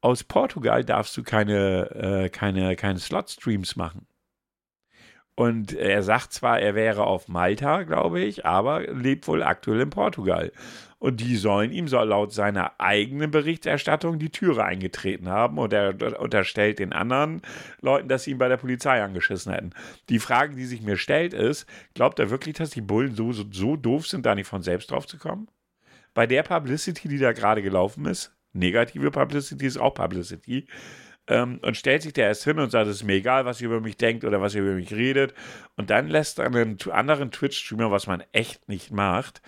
aus Portugal darfst du keine, äh, keine, keine Slot-Streams machen. Und er sagt zwar, er wäre auf Malta, glaube ich, aber lebt wohl aktuell in Portugal. Und die sollen ihm so laut seiner eigenen Berichterstattung die Türe eingetreten haben und er unterstellt den anderen Leuten, dass sie ihn bei der Polizei angeschissen hätten. Die Frage, die sich mir stellt, ist: Glaubt er wirklich, dass die Bullen so, so, so doof sind, da nicht von selbst drauf zu kommen? Bei der Publicity, die da gerade gelaufen ist, negative Publicity ist auch Publicity ähm, und stellt sich der erst hin und sagt, es ist mir egal, was ihr über mich denkt oder was ihr über mich redet. Und dann lässt einen anderen Twitch-Streamer, was man echt nicht macht,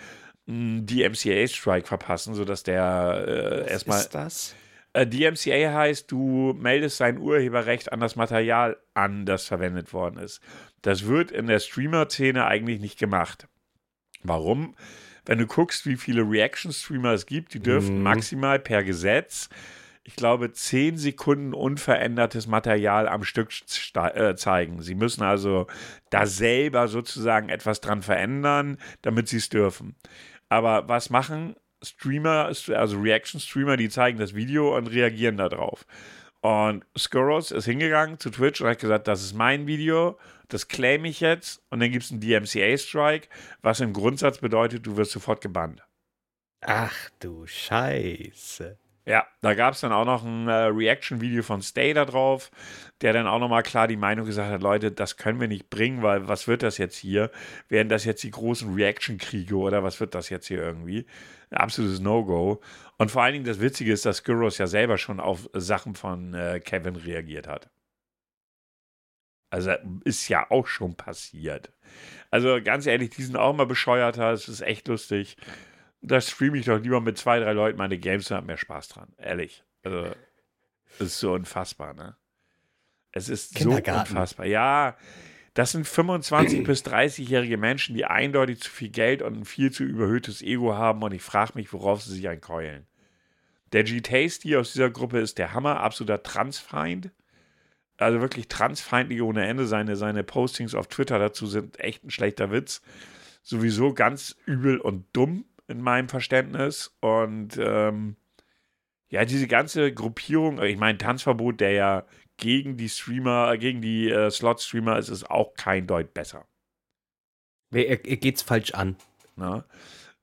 die MCA-Strike verpassen, sodass der äh, erstmal. Was ist das? Äh, DMCA heißt, du meldest sein Urheberrecht an das Material an, das verwendet worden ist. Das wird in der Streamer-Szene eigentlich nicht gemacht. Warum? Wenn du guckst, wie viele Reaction-Streamer es gibt, die dürfen mhm. maximal per Gesetz ich glaube, zehn Sekunden unverändertes Material am Stück äh, zeigen. Sie müssen also da selber sozusagen etwas dran verändern, damit sie es dürfen. Aber was machen Streamer, also Reaction-Streamer, die zeigen das Video und reagieren darauf. Und Skurros ist hingegangen zu Twitch und hat gesagt, das ist mein Video, das claim ich jetzt und dann gibt es einen DMCA-Strike, was im Grundsatz bedeutet, du wirst sofort gebannt. Ach du Scheiße. Ja, da gab es dann auch noch ein äh, Reaction-Video von Stay da drauf, der dann auch nochmal klar die Meinung gesagt hat, Leute, das können wir nicht bringen, weil was wird das jetzt hier? Werden das jetzt die großen Reaction-Kriege oder was wird das jetzt hier irgendwie? Ein absolutes No-Go. Und vor allen Dingen das Witzige ist, dass Gyros ja selber schon auf Sachen von äh, Kevin reagiert hat. Also ist ja auch schon passiert. Also ganz ehrlich, die sind auch mal bescheuerter, es ist echt lustig da streame ich doch lieber mit zwei, drei Leuten meine Games und habe mehr Spaß dran. Ehrlich. Also, das ist so unfassbar, ne? Es ist so unfassbar. Ja, das sind 25- bis 30-jährige Menschen, die eindeutig zu viel Geld und ein viel zu überhöhtes Ego haben und ich frage mich, worauf sie sich einkeulen. Der G-Tasty aus dieser Gruppe ist der Hammer, absoluter Transfeind. Also wirklich transfeindlich ohne Ende. Seine, seine Postings auf Twitter dazu sind echt ein schlechter Witz. Sowieso ganz übel und dumm in meinem Verständnis. Und ähm, ja, diese ganze Gruppierung, ich meine, Tanzverbot, der ja gegen die Streamer, gegen die äh, Slot-Streamer ist, ist auch kein Deut besser. Er, er geht's falsch an. Na?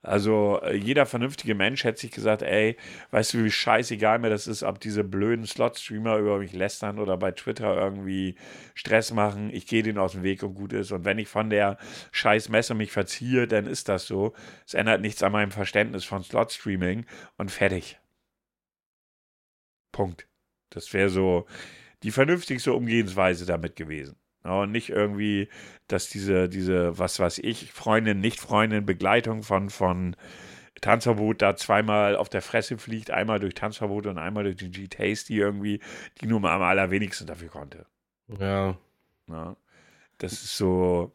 Also äh, jeder vernünftige Mensch hätte sich gesagt, ey, weißt du, wie scheißegal mir das ist, ob diese blöden Slot-Streamer über mich lästern oder bei Twitter irgendwie Stress machen. Ich gehe denen aus dem Weg und gut ist. Und wenn ich von der scheiß Messe mich verziehe, dann ist das so. Es ändert nichts an meinem Verständnis von Slot-Streaming und fertig. Punkt. Das wäre so die vernünftigste Umgehensweise damit gewesen. Und nicht irgendwie, dass diese, diese, was weiß ich, Freundin, Nicht-Freundin, Begleitung von, von Tanzverbot da zweimal auf der Fresse fliegt, einmal durch Tanzverbot und einmal durch die G-Tasty irgendwie, die nur mal am allerwenigsten dafür konnte. Ja. ja. Das ist so.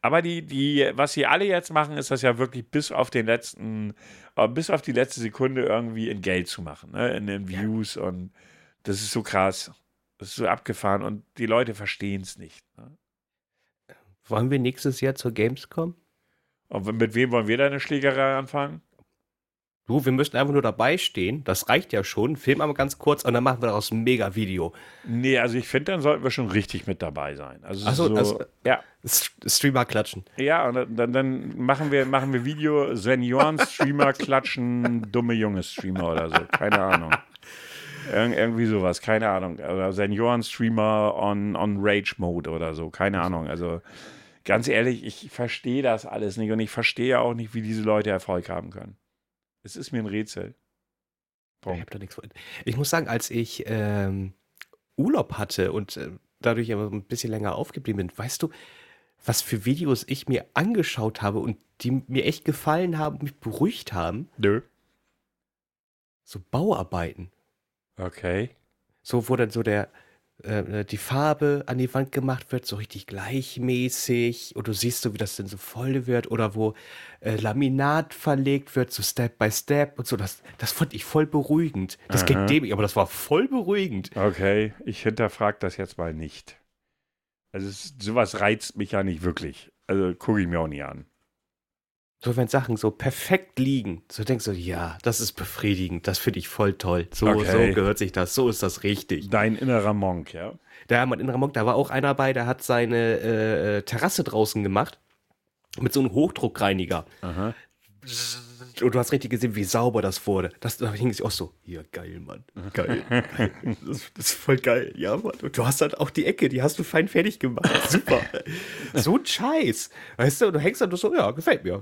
Aber die, die, was sie alle jetzt machen, ist das ja wirklich bis auf den letzten, äh, bis auf die letzte Sekunde irgendwie in Geld zu machen, ne? in den Views und das ist so krass. Das ist so abgefahren und die Leute verstehen es nicht. Ne? Wollen wir nächstes Jahr zur Gamescom? Und mit wem wollen wir da eine Schlägerei anfangen? Du, wir müssten einfach nur dabei stehen. Das reicht ja schon. Film aber ganz kurz und dann machen wir daraus ein Mega-Video. Nee, also ich finde, dann sollten wir schon richtig mit dabei sein. Also, so, so, also ja. Streamer klatschen. Ja, und dann, dann machen, wir, machen wir Video Senioren-Streamer klatschen, dumme junge Streamer oder so. Keine Ahnung. Ir irgendwie sowas, keine Ahnung. Oder Senioren-Streamer on, on Rage-Mode oder so, keine Ahnung. Also ganz ehrlich, ich verstehe das alles nicht und ich verstehe auch nicht, wie diese Leute Erfolg haben können. Es ist mir ein Rätsel. Ich, hab da nichts ich muss sagen, als ich ähm, Urlaub hatte und äh, dadurch aber ein bisschen länger aufgeblieben bin, weißt du, was für Videos ich mir angeschaut habe und die mir echt gefallen haben, mich beruhigt haben? Nö. So Bauarbeiten. Okay. So, wo dann so der, äh, die Farbe an die Wand gemacht wird, so richtig gleichmäßig und du siehst so, wie das denn so voll wird oder wo äh, Laminat verlegt wird, so Step by Step und so. Das, das fand ich voll beruhigend. Das Aha. geht dämlich, aber das war voll beruhigend. Okay, ich hinterfrage das jetzt mal nicht. Also es, sowas reizt mich ja nicht wirklich. Also gucke ich mir auch nie an. So, wenn Sachen so perfekt liegen, so denkst du, ja, das ist befriedigend, das finde ich voll toll. So, okay. so gehört sich das, so ist das richtig. Dein innerer Monk, ja? Da, mein innerer Monk, da war auch einer bei, der hat seine äh, Terrasse draußen gemacht mit so einem Hochdruckreiniger. Aha und du hast richtig gesehen, wie sauber das wurde. Das, da hing sich auch so, ja, geil, Mann. Geil. geil. Das, das, ist voll geil. Ja, Mann. Und du hast halt auch die Ecke, die hast du fein fertig gemacht. Super. so ein Scheiß. Weißt du, und du hängst dann so, ja, gefällt mir.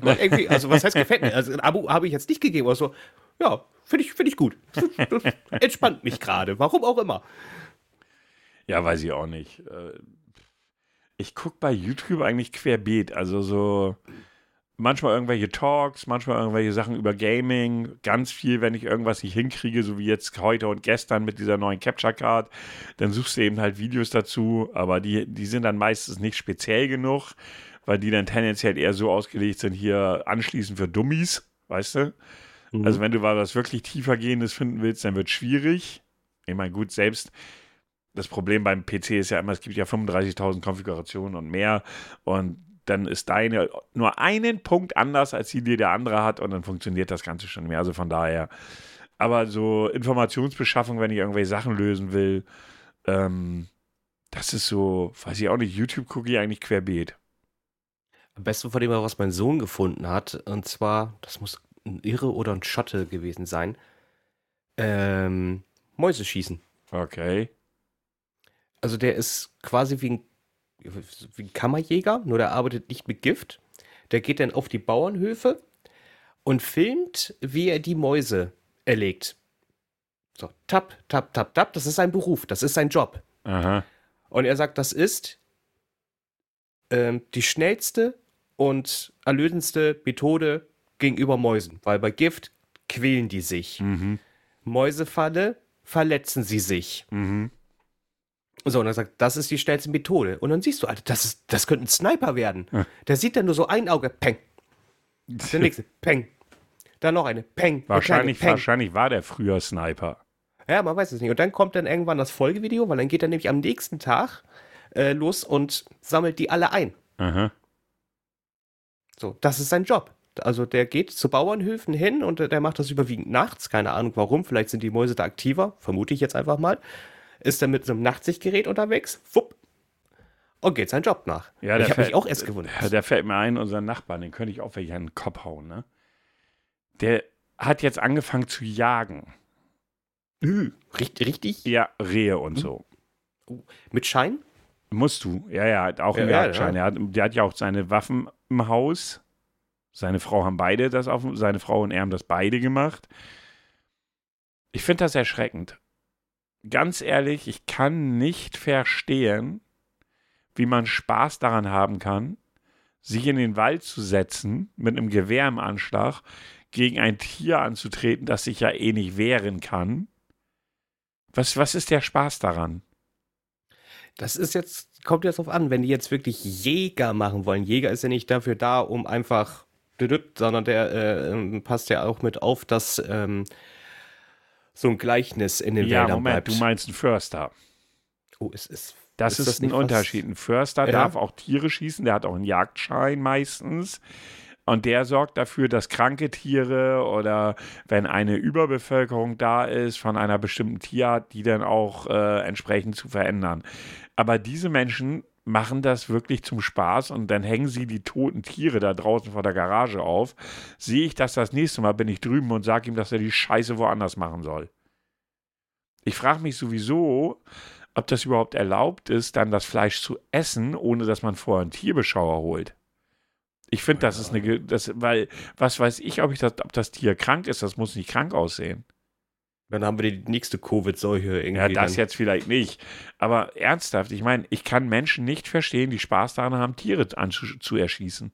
Also, was heißt gefällt mir? Also, ein Abo habe ich jetzt nicht gegeben, aber so, ja, finde ich, find ich gut. Das entspannt mich gerade. Warum auch immer. Ja, weiß ich auch nicht. Äh, ich gucke bei YouTube eigentlich querbeet. Also so manchmal irgendwelche Talks, manchmal irgendwelche Sachen über Gaming, ganz viel, wenn ich irgendwas nicht hinkriege, so wie jetzt heute und gestern mit dieser neuen Capture Card, dann suchst du eben halt Videos dazu, aber die, die sind dann meistens nicht speziell genug, weil die dann tendenziell eher so ausgelegt sind, hier anschließend für Dummies, weißt du? Mhm. Also wenn du was wirklich tiefer gehendes finden willst, dann wird es schwierig. Ich meine, gut, selbst das Problem beim PC ist ja immer, es gibt ja 35.000 Konfigurationen und mehr und dann ist deine nur einen Punkt anders, als die, die der andere hat und dann funktioniert das Ganze schon mehr. Also von daher. Aber so Informationsbeschaffung, wenn ich irgendwelche Sachen lösen will, ähm, das ist so, weiß ich auch nicht, YouTube gucke ich eigentlich querbeet. Am besten von dem, was mein Sohn gefunden hat, und zwar, das muss ein Irre oder ein Schotte gewesen sein, ähm, Mäuse schießen. Okay. Also der ist quasi wie ein wie ein Kammerjäger, nur der arbeitet nicht mit Gift. Der geht dann auf die Bauernhöfe und filmt, wie er die Mäuse erlegt. So, tap, tap, tap, tap. Das ist sein Beruf, das ist sein Job. Aha. Und er sagt, das ist ähm, die schnellste und erlösendste Methode gegenüber Mäusen, weil bei Gift quälen die sich. Mhm. Mäusefalle verletzen sie sich. Mhm. So, und er sagt, das ist die schnellste Methode. Und dann siehst du, Alter, das, ist, das könnte ein Sniper werden. Ja. Der sieht dann nur so ein Auge, peng. Der nächste, peng. Dann noch eine, peng. Wahrscheinlich, peng. wahrscheinlich war der früher Sniper. Ja, man weiß es nicht. Und dann kommt dann irgendwann das Folgevideo, weil dann geht er nämlich am nächsten Tag äh, los und sammelt die alle ein. Aha. So, das ist sein Job. Also der geht zu Bauernhöfen hin und der macht das überwiegend nachts. Keine Ahnung warum. Vielleicht sind die Mäuse da aktiver. Vermute ich jetzt einfach mal ist er mit so einem Nachtsichtgerät unterwegs, wupp, und geht seinen Job nach. Ja, ich habe mich auch erst gewundert. Der, der fällt mir ein, unseren Nachbarn, den könnte ich auch welche den Kopf hauen, ne? Der hat jetzt angefangen zu jagen. Ü, richtig? Ja, Rehe und so. Uh, mit Schein? Musst du, ja, ja, auch im ja, Jagdschein. Ja. der hat ja auch seine Waffen im Haus. Seine Frau haben beide das auf, seine Frau und er haben das beide gemacht. Ich finde das erschreckend ganz ehrlich, ich kann nicht verstehen, wie man Spaß daran haben kann, sich in den Wald zu setzen mit einem Gewehr im Anschlag, gegen ein Tier anzutreten, das sich ja eh nicht wehren kann. Was, was ist der Spaß daran? Das ist jetzt, kommt jetzt drauf an, wenn die jetzt wirklich Jäger machen wollen. Jäger ist ja nicht dafür da, um einfach, sondern der äh, passt ja auch mit auf, dass ähm, so ein Gleichnis in den ja, Wäldern Moment, bleibt. du meinst einen Förster. Oh, es ist. Das ist, ist das ein Unterschied. Ein Förster ja. darf auch Tiere schießen, der hat auch einen Jagdschein meistens. Und der sorgt dafür, dass kranke Tiere oder wenn eine Überbevölkerung da ist von einer bestimmten Tierart, die dann auch äh, entsprechend zu verändern. Aber diese Menschen machen das wirklich zum Spaß und dann hängen sie die toten Tiere da draußen vor der Garage auf. Sehe ich das das nächste Mal, bin ich drüben und sage ihm, dass er die Scheiße woanders machen soll. Ich frage mich sowieso, ob das überhaupt erlaubt ist, dann das Fleisch zu essen, ohne dass man vorher einen Tierbeschauer holt. Ich finde, das ist eine, das, weil, was weiß ich, ob ich das, ob das Tier krank ist, das muss nicht krank aussehen. Dann haben wir die nächste Covid-Seuche irgendwie. Ja, das dann. jetzt vielleicht nicht. Aber ernsthaft, ich meine, ich kann Menschen nicht verstehen, die Spaß daran haben, Tiere zu erschießen.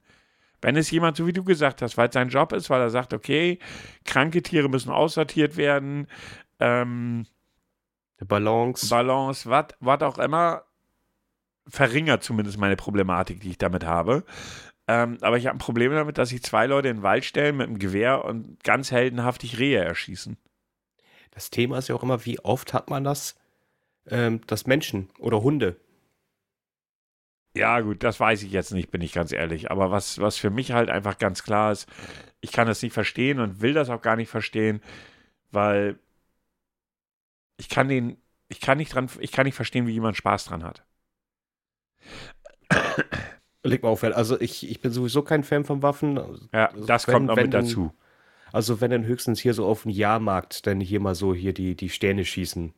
Wenn es jemand, so wie du gesagt hast, weil es sein Job ist, weil er sagt, okay, kranke Tiere müssen aussortiert werden, ähm, Balance. Balance, was auch immer, verringert zumindest meine Problematik, die ich damit habe. Ähm, aber ich habe ein Problem damit, dass sich zwei Leute in den Wald stellen mit einem Gewehr und ganz heldenhaftig Rehe erschießen. Das Thema ist ja auch immer, wie oft hat man das, ähm, dass Menschen oder Hunde. Ja, gut, das weiß ich jetzt nicht, bin ich ganz ehrlich. Aber was, was für mich halt einfach ganz klar ist, ich kann das nicht verstehen und will das auch gar nicht verstehen, weil ich kann den, ich kann nicht dran, ich kann nicht verstehen, wie jemand Spaß dran hat. Leg mal auf, also ich, ich bin sowieso kein Fan von Waffen. Ja, also das wenn, kommt noch mit dazu. Also wenn dann höchstens hier so auf dem Jahrmarkt dann hier mal so hier die, die Sterne schießen.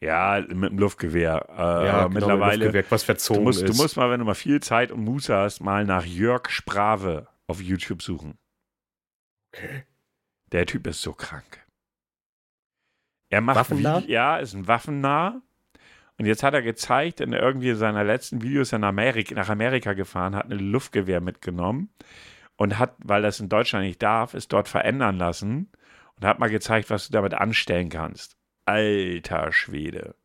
Ja, mit dem Luftgewehr. Äh, ja, genau, mittlerweile. Luftgewehr, was verzogen du musst, ist. Du musst mal, wenn du mal viel Zeit und Muße hast, mal nach Jörg Sprave auf YouTube suchen. Okay. Der Typ ist so krank. Er macht Waffennah? Wie, ja, ist ein Waffennah. Und jetzt hat er gezeigt, in irgendwie seiner letzten Videos in Amerika, nach Amerika gefahren, hat ein Luftgewehr mitgenommen und hat, weil das in Deutschland nicht darf, es dort verändern lassen und hat mal gezeigt, was du damit anstellen kannst. Alter Schwede.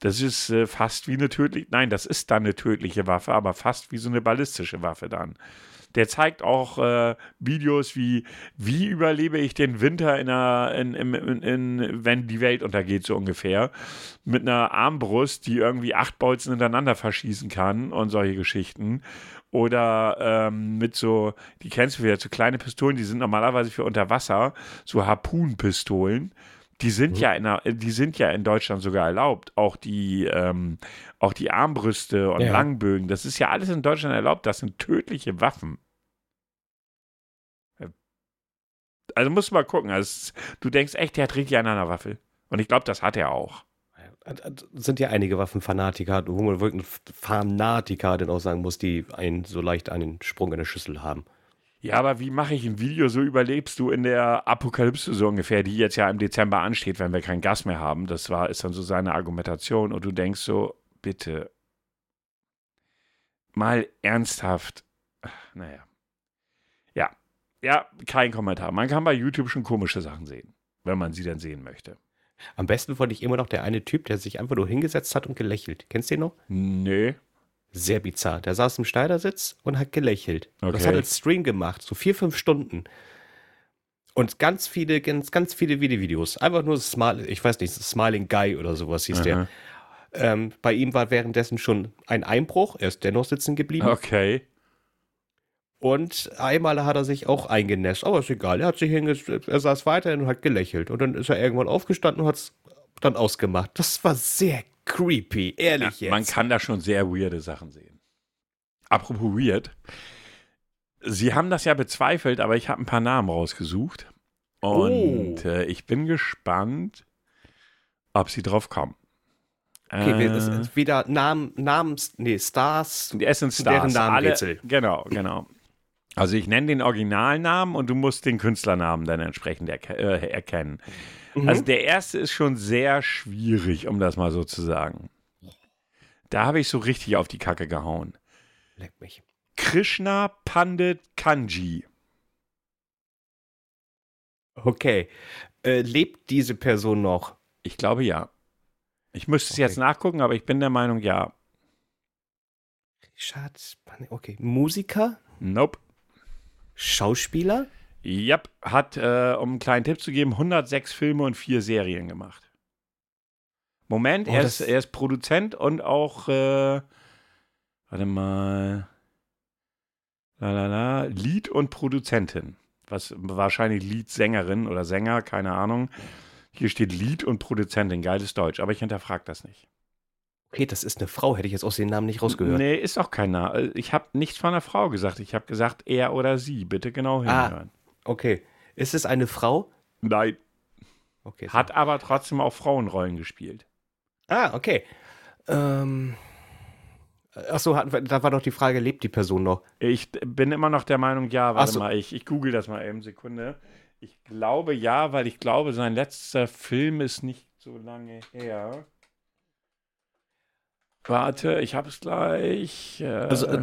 Das ist äh, fast wie eine tödliche, nein, das ist dann eine tödliche Waffe, aber fast wie so eine ballistische Waffe dann. Der zeigt auch äh, Videos wie, wie überlebe ich den Winter in einer, in, in, in, wenn die Welt untergeht, so ungefähr. Mit einer Armbrust, die irgendwie acht Bolzen hintereinander verschießen kann und solche Geschichten. Oder ähm, mit so, die kennst du wieder, so kleine Pistolen, die sind normalerweise für unter Wasser, so Harpunenpistolen. Die sind mhm. ja in die sind ja in Deutschland sogar erlaubt. Auch die, ähm, auch die Armbrüste und ja. Langbögen. Das ist ja alles in Deutschland erlaubt. Das sind tödliche Waffen. Also musst du mal gucken. Also, du denkst echt, der hat richtig an einer Waffe. Und ich glaube, das hat er auch. Sind ja einige Waffenfanatiker, wo man wirklich Fanatiker denn auch sagen muss, die einen so leicht einen Sprung in der Schüssel haben. Ja, aber wie mache ich ein Video? So überlebst du in der Apokalypse so ungefähr, die jetzt ja im Dezember ansteht, wenn wir kein Gas mehr haben. Das war, ist dann so seine Argumentation. Und du denkst so, bitte, mal ernsthaft. Naja. Ja, ja, kein Kommentar. Man kann bei YouTube schon komische Sachen sehen, wenn man sie dann sehen möchte. Am besten fand ich immer noch der eine Typ, der sich einfach nur hingesetzt hat und gelächelt. Kennst du den noch? Nee sehr bizarr. Der saß im Schneidersitz und hat gelächelt. Okay. Das hat als Stream gemacht, so vier, fünf Stunden. Und ganz viele, ganz, ganz viele Videos. Einfach nur Smile, ich weiß nicht, Smiling Guy oder sowas hieß Aha. der. Ähm, bei ihm war währenddessen schon ein Einbruch. Er ist dennoch sitzen geblieben. Okay. Und einmal hat er sich auch eingenässt. Aber ist egal. Er hat sich er saß weiterhin und hat gelächelt. Und dann ist er irgendwann aufgestanden und hat es dann ausgemacht. Das war sehr creepy, ehrlich ja, jetzt. Man kann da schon sehr weirde Sachen sehen. Apropos weird. Sie haben das ja bezweifelt, aber ich habe ein paar Namen rausgesucht. Und oh. äh, ich bin gespannt, ob sie drauf kommen. Okay, äh, wieder Namen, Namens, nee, Stars. Die Essen Stars. Namen alle, genau, genau. Also ich nenne den Originalnamen und du musst den Künstlernamen dann entsprechend erke äh, erkennen. Mhm. Also der erste ist schon sehr schwierig, um das mal so zu sagen. Da habe ich so richtig auf die Kacke gehauen. Leck mich. Krishna Pandit Kanji. Okay. Äh, lebt diese Person noch? Ich glaube ja. Ich müsste es Okay. jetzt nachgucken, aber ich bin der Meinung ja. Schatz, okay. Musiker? Nope. Schauspieler? Yep, hat, äh, um einen kleinen Tipp zu geben, 106 Filme und vier Serien gemacht. Moment, Oh, er, ist, er ist Produzent und auch, äh, warte mal, la la la, Lied und Produzentin. Was wahrscheinlich Liedsängerin oder Sänger, keine Ahnung. Hier steht Lied und Produzentin, geiles Deutsch, aber ich hinterfrage das nicht. Okay, das ist eine Frau, hätte ich jetzt aus den Namen nicht rausgehört. Nee, ist auch keiner. Ich habe nichts von einer Frau gesagt. Ich habe gesagt, er oder sie. Bitte genau Ah. hinhören. Okay. Ist es eine Frau? Nein. Okay. so. Hat aber trotzdem auch Frauenrollen gespielt. Ah, okay. Ähm. Achso, da war doch die Frage, lebt die Person noch? Ich bin immer noch der Meinung, ja, warte so. mal, ich, ich google das mal eben, Sekunde. Ich glaube ja, weil ich glaube, sein letzter Film ist nicht so lange her. Warte, ich habe es gleich. Äh, Also, äh,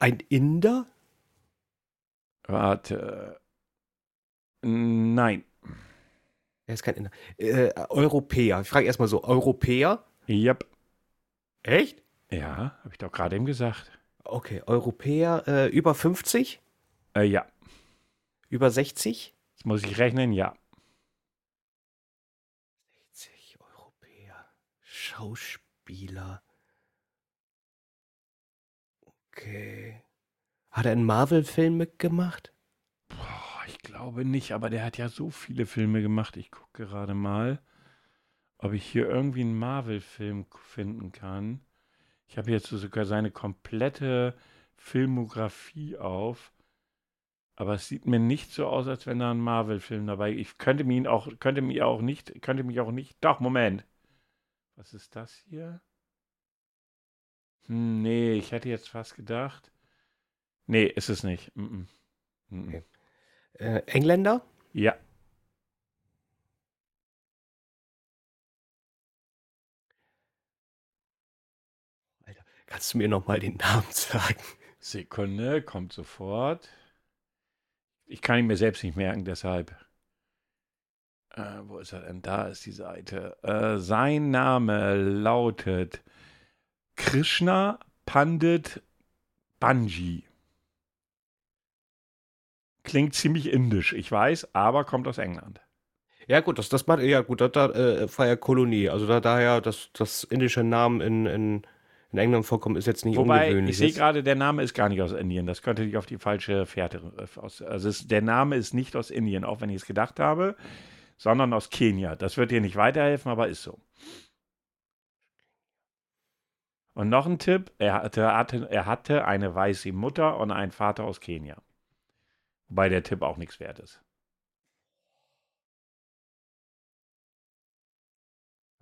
ein Inder? warte. Nein. Er ist kein Inder. Äh, Europäer. Ich frage erstmal so: Europäer? Yep. Echt? Ja, habe ich doch gerade eben gesagt. Okay, Europäer äh, über 50? Äh, ja. Über 60? Jetzt muss ich rechnen, ja. 60 Europäer. Schauspieler. Okay. Hat er einen Marvel-Film mitgemacht? Boah, ich glaube nicht, aber der hat ja so viele Filme gemacht. Ich gucke gerade mal, ob ich hier irgendwie einen Marvel-Film finden kann. Ich habe jetzt sogar seine komplette Filmografie auf. Aber es sieht mir nicht so aus, als wenn da ein Marvel-Film dabei. Ich könnte mir auch, könnte mir auch nicht, könnte mich auch nicht. Doch, Moment. Was ist das hier? Hm, nee, ich hätte jetzt fast gedacht. Nee, ist es nicht. Mm -mm. Mm -mm. Okay. Äh, Engländer? Ja. Kannst du mir noch mal den Namen sagen? Sekunde, kommt sofort. Ich kann ihn mir selbst nicht merken, deshalb. Äh, wo ist er denn? Da ist die Seite. Äh, sein Name lautet Krishna Pandit Banji. Klingt ziemlich indisch, ich weiß, aber kommt aus England. Ja, gut, das, das macht, ja, gut, da, da äh, war ja Kolonie. Also da, daher, dass das indische Namen in, in, in England vorkommen, ist jetzt nicht Wobei, ungewöhnlich. ich sehe gerade, der Name ist gar nicht aus Indien. Das könnte dich auf die falsche Fährte. äh, Aus, also es, der Name ist nicht aus Indien, auch wenn ich es gedacht habe, sondern aus Kenia. Das wird dir nicht weiterhelfen, aber ist so. Und noch ein Tipp: er hatte, er hatte eine weiße Mutter und einen Vater aus Kenia. Wobei der Tipp auch nichts wert ist.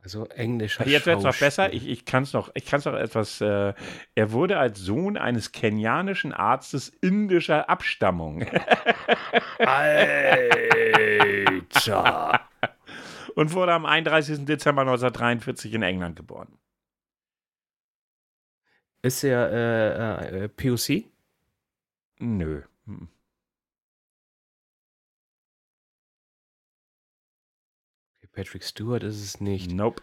Also englischer Jetzt wird es noch besser. Ich, ich kann es noch, ich kann's noch etwas. Äh, er wurde als Sohn eines kenianischen Arztes indischer Abstammung Alter! und wurde am 31. Dezember 1943 in England geboren. Ist er äh, äh, POC? Nö. Hm. Patrick Stewart ist es nicht. Nope.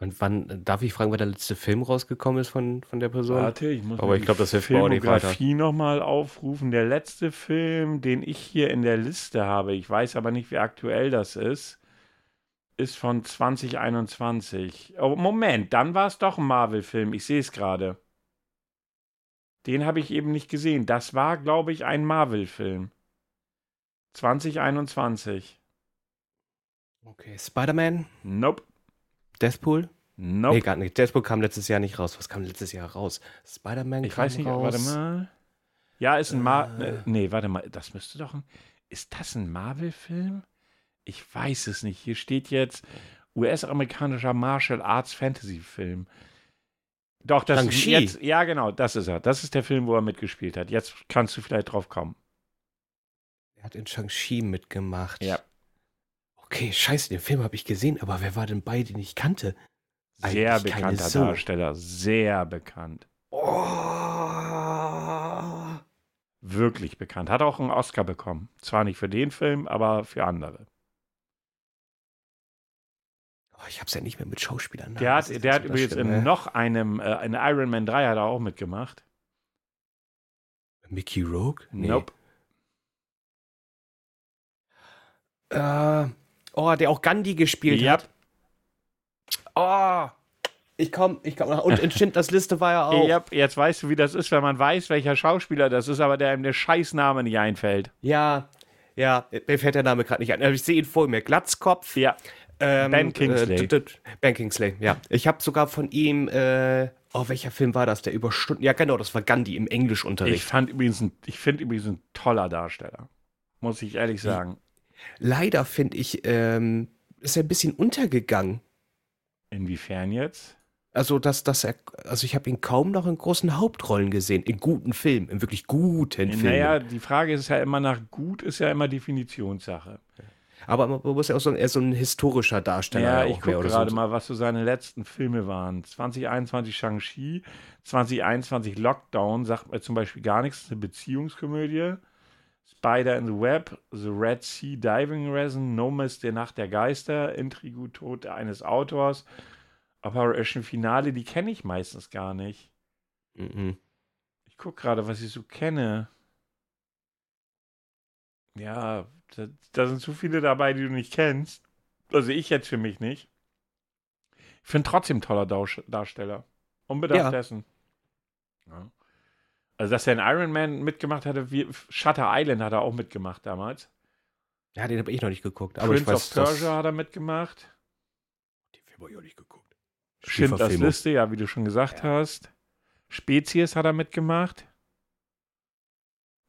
Und wann, darf ich fragen, wann der letzte Film rausgekommen ist von, von der Person? Warte, ich muss Aber ich die glaub, das hilft mir auch nicht weiter. Nochmal aufrufen. Der letzte Film, den ich hier in der Liste habe, ich weiß aber nicht, wie aktuell das ist, ist von 2021. Oh, Moment, dann war es doch ein Marvel-Film. Ich sehe es gerade. Den habe ich eben nicht gesehen. Das war, glaube ich, ein Marvel-Film. 2021. Okay, Spider-Man? Nope. Deathpool? Nope. Nee, gar nicht. Deathpool kam letztes Jahr nicht raus. Was kam letztes Jahr raus? Spider-Man Ich kam weiß nicht, raus. warte mal. Ja, ist ein. Äh. Äh, nee, warte mal, das müsste doch ein. Ist das ein Marvel-Film? Ich weiß es nicht. Hier steht jetzt US-amerikanischer Martial Arts Fantasy-Film. Doch, das ist jetzt. Ja, genau, das ist er. Das ist der Film, wo er mitgespielt hat. Jetzt kannst du vielleicht drauf kommen. Er hat in Shang-Chi mitgemacht. Ja. Okay, scheiße, den Film habe ich gesehen, aber wer war denn bei, den ich kannte? Sehr Eigentlich bekannter. Darsteller, sehr bekannt. Oh. Wirklich bekannt. Hat auch einen Oscar bekommen. Zwar nicht für den Film, aber für andere. Oh, ich hab's ja nicht mehr mit Schauspielern. Der hat, der hat übrigens in noch einem, äh, in Iron Man 3 hat er auch mitgemacht. Mickey Rogue? Nope. Äh, oh, der auch Gandhi gespielt Ja. hat. Oh. Ich komm, ich komm. Und in Schindlers Liste war er auch. Ja, jetzt weißt du, wie das ist, wenn man weiß, welcher Schauspieler das ist, aber der ihm der Scheißname nicht einfällt. Ja, ja, mir fällt der Name gerade nicht ein. Aber Ich sehe ihn vor mir. Glatzkopf. Ja. Ähm, Ben Kingsley. Äh, ben Kingsley, ja. Ich habe sogar von ihm, äh, oh, welcher Film war das? Der über Stunden, ja genau, das war Gandhi im Ich Englischunterricht. fand übrigens, ein- ich finde übrigens ein toller Darsteller. Muss ich ehrlich sagen. Leider finde ich, ähm, ist er ein bisschen untergegangen. Inwiefern jetzt? Also, dass, dass er, also ich habe ihn kaum noch in großen Hauptrollen gesehen, in guten Filmen, in wirklich guten Filmen. Naja, die Frage ist ja immer nach gut, ist ja immer Definitionssache. Aber man muss ja auch so, er ist so ein historischer Darsteller. Ja, ich gucke gerade so. mal, was so seine letzten Filme waren. 2021 Shang-Chi, 2021 Lockdown, sagt mir zum Beispiel gar nichts, ist eine Beziehungskomödie. Spider in the Web, The Red Sea Diving Resin, No Miss, der Nacht der Geister, Intrigu, Tod eines Autors, Operation Finale, die kenne ich meistens gar nicht. Mhm. Ich gucke gerade, was ich so kenne. Ja, da, da sind zu viele dabei, die du nicht kennst. Also ich jetzt für mich nicht. Ich finde trotzdem toller Darsteller. Unbedarft Ja. dessen. Ja. Also, dass er in Iron Man mitgemacht hatte, wie Shutter Island hat er auch mitgemacht damals. Ja, den habe ich noch nicht geguckt. Aber Prince ich weiß, of Persia hat er mitgemacht. Den Film habe ich auch nicht geguckt. Schindlers. Liste, ja, wie du schon gesagt hast. Spezies hat er mitgemacht.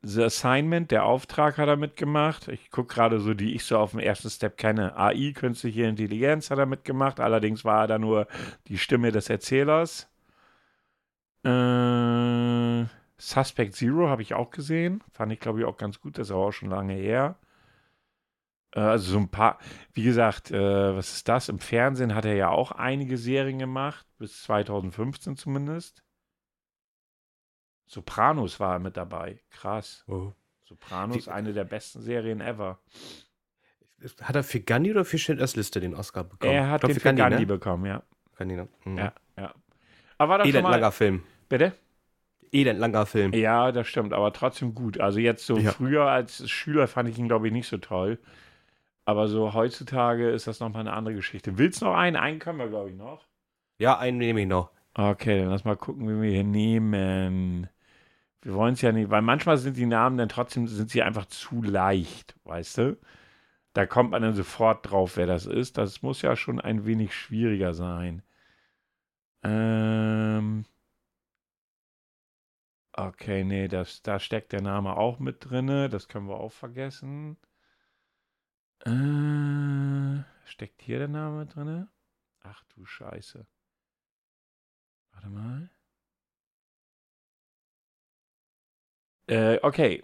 The Assignment, der Auftrag hat er mitgemacht. Ich gucke gerade so, die ich so auf dem ersten Step kenne. AI, künstliche Intelligenz, hat er mitgemacht. Allerdings war er da nur die Stimme des Erzählers. Äh, Suspect Zero habe ich auch gesehen. Fand ich, glaube ich, auch ganz gut. Das ist aber auch schon lange her. Äh, also so ein paar, wie gesagt, äh, was ist das? Im Fernsehen hat er ja auch einige Serien gemacht, bis 2015 zumindest. Sopranos war er mit dabei. Krass. Oh. Sopranos, Wie- eine der besten Serien ever. Hat er für Gandhi oder für Schindlers Liste den Oscar bekommen? er hat glaub, den für Gandhi, ne? bekommen, ja. Gandhi, ne? Mhm. Ja, ja. Aber war das schon Elend mal... langer Film. Bitte? Elend langer Film. Ja, das stimmt, aber trotzdem gut. Also jetzt so Ja. früher als Schüler fand ich ihn, glaube ich, nicht so toll. Aber so heutzutage ist das nochmal eine andere Geschichte. Willst du noch einen? Einen können wir, glaube ich, noch. Ja, einen nehme ich noch. Okay, dann lass mal gucken, wie wir hier nehmen. Wir wollen es ja nicht, weil manchmal sind die Namen dann trotzdem, sind sie einfach zu leicht, weißt du? Da kommt man dann sofort drauf, wer das ist. Das muss ja schon ein wenig schwieriger sein. Ähm. Okay, nee, das, da steckt der Name auch mit drinne. Das können wir auch vergessen. Äh, steckt hier der Name mit drinne? Ach du Scheiße. Warte mal. Äh, okay.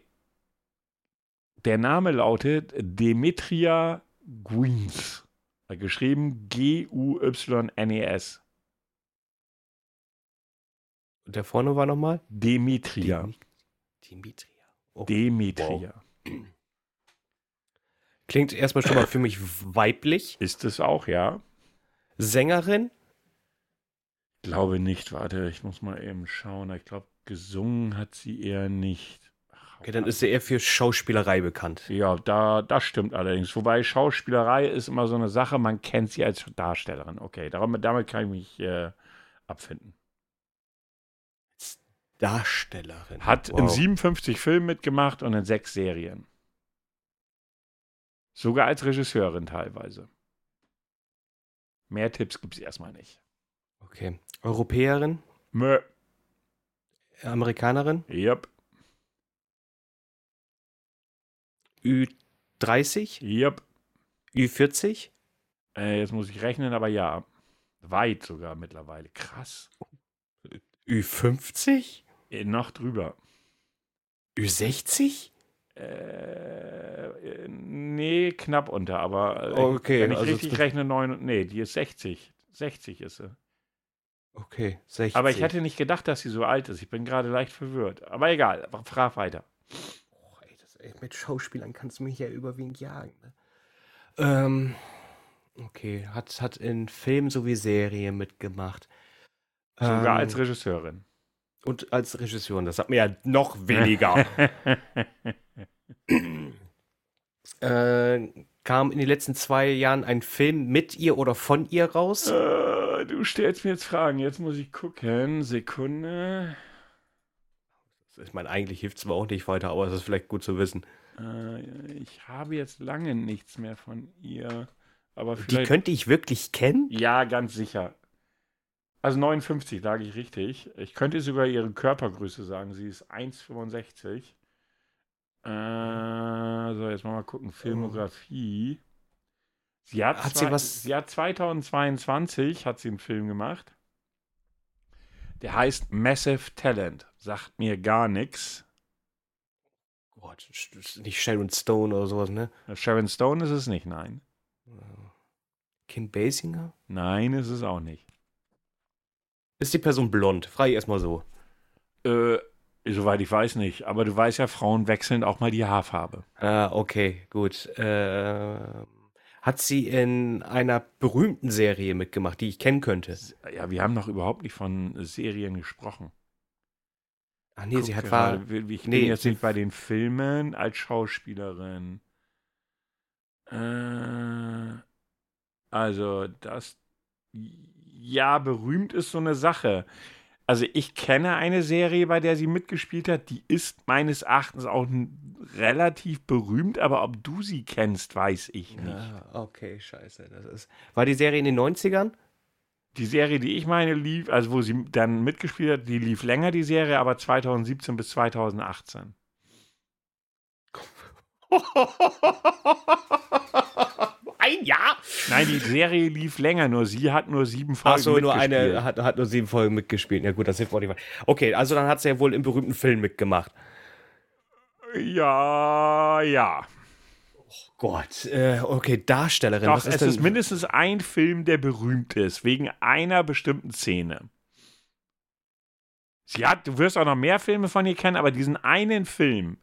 Der Name lautet Demetria Guins. Geschrieben G-U-Y-N-E-S. Und der vorne war nochmal? Demetria. Demi- Dimitria. Oh. Demetria. Klingt erstmal schon mal für mich weiblich. Ist es auch, ja? Sängerin. Glaube nicht. Warte, ich muss mal eben schauen. Ich glaube, gesungen hat sie eher nicht. Ach, Okay, dann ist sie eher für Schauspielerei bekannt. Ja, da, das stimmt allerdings. Wobei Schauspielerei ist immer so eine Sache, man kennt sie als Darstellerin. Okay, damit, damit kann ich mich äh, abfinden. Darstellerin. Hat in Wow. 57 Filmen mitgemacht und in sechs Serien. Sogar als Regisseurin teilweise. Mehr Tipps gibt es erstmal nicht. Okay. Europäerin. Mö. Amerikanerin. Yep. Ü30. Yep. Ü40. Äh, jetzt muss ich rechnen, aber ja. Weit sogar mittlerweile. Krass. Ü50. Äh, noch drüber. Ü60. Äh, äh, nee, knapp unter, aber äh, Okay, wenn ich also richtig rechne, neun, nee, die ist 60. 60 ist sie. Okay, 60. Aber ich hätte nicht gedacht, dass sie so alt ist. Ich bin gerade leicht verwirrt. Aber egal, frag weiter. Oh, ey, das, ey, mit Schauspielern kannst du mich ja überwiegend jagen. Ne? Ähm, okay, hat, hat in Film sowie Serie mitgemacht. Sogar Ähm, als Regisseurin. Und als Regisseurin, das hat mir ja noch weniger. äh, kam in den letzten zwei Jahren ein Film mit ihr oder von ihr raus? Äh, du stellst mir jetzt Fragen. Jetzt muss ich gucken. Sekunde. Ich meine, eigentlich hilft es zwar auch nicht weiter, aber es ist vielleicht gut zu wissen. Äh, ich habe jetzt lange nichts mehr von ihr. Aber Die vielleicht. könnte ich wirklich kennen? ja, ganz sicher. Also 59 lag ich richtig. Ich könnte sogar ihre Körpergröße sagen. Sie ist 1,65. Äh, so, jetzt mal, mal gucken. Filmografie. Sie hat, Hat sie was- sie hat 2022 hat sie einen Film gemacht. Der heißt Massive Talent. Sagt mir gar nichts. Gott, nicht Sharon Stone oder sowas, ne? Sharon Stone ist es nicht, nein. Kim Basinger? Nein, ist es auch nicht. Ist die Person blond? Frage ich erstmal so. Äh, soweit ich weiß nicht. Aber du weißt ja, Frauen wechseln auch mal die Haarfarbe. Ah, okay, gut. Ähm, hat sie in einer berühmten Serie mitgemacht, die ich kennen könnte? Ja, wir haben noch überhaupt nicht von Serien gesprochen. Ach nee, sie Guck hat war. Ich bin nee, jetzt sie- nicht bei den Filmen als Schauspielerin. Äh, also, das. Ja, berühmt ist so eine Sache. Also, ich kenne eine Serie, bei der sie mitgespielt hat, die ist meines Erachtens auch relativ berühmt, aber ob du sie kennst, weiß ich nicht. Ah, okay, scheiße. Das ist, war die Serie in den 90ern? Die Serie, die ich meine, lief, also wo sie dann mitgespielt hat, die lief länger, die Serie, aber 2017 bis 2018. Ein Jahr? Nein, die Serie lief länger, nur sie hat nur sieben Folgen Ach so, nur eine, hat, hat nur sieben Folgen mitgespielt. Ja gut, das hilft auch nicht. Okay, also dann hat sie ja wohl im berühmten Film mitgemacht. Ja, ja. Gott, äh, okay, Darstellerin. Doch, was ist es denn? ist mindestens ein Film, der berühmt ist, wegen einer bestimmten Szene. Sie hat, du wirst auch noch mehr Filme von ihr kennen, aber diesen einen Film,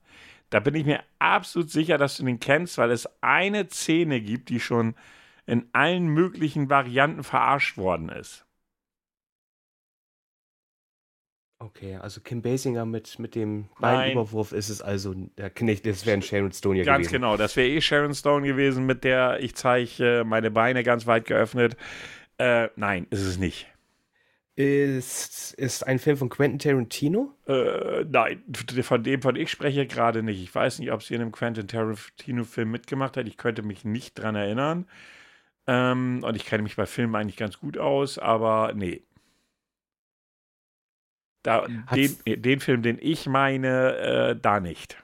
da bin ich mir absolut sicher, dass du den kennst, weil es eine Szene gibt, die schon in allen möglichen Varianten verarscht worden ist. Okay, also Kim Basinger mit, mit dem. Beinüberwurf ist es also, ja, nicht, das wäre ein Sharon Stone ja Ganz gewesen. genau, das wäre eh Sharon Stone gewesen, mit der ich zeige meine Beine ganz weit geöffnet. Äh, nein, ist es nicht. Ist, ist ein Film von Quentin Tarantino? Äh, nein, von dem, von ich spreche gerade nicht. Ich weiß nicht, ob sie in einem Quentin Tarantino-Film mitgemacht hat. Ich könnte mich nicht dran erinnern. Ähm, und ich kenne mich bei Filmen eigentlich ganz gut aus, aber nee. Da, den, den Film, den ich meine, äh, da nicht.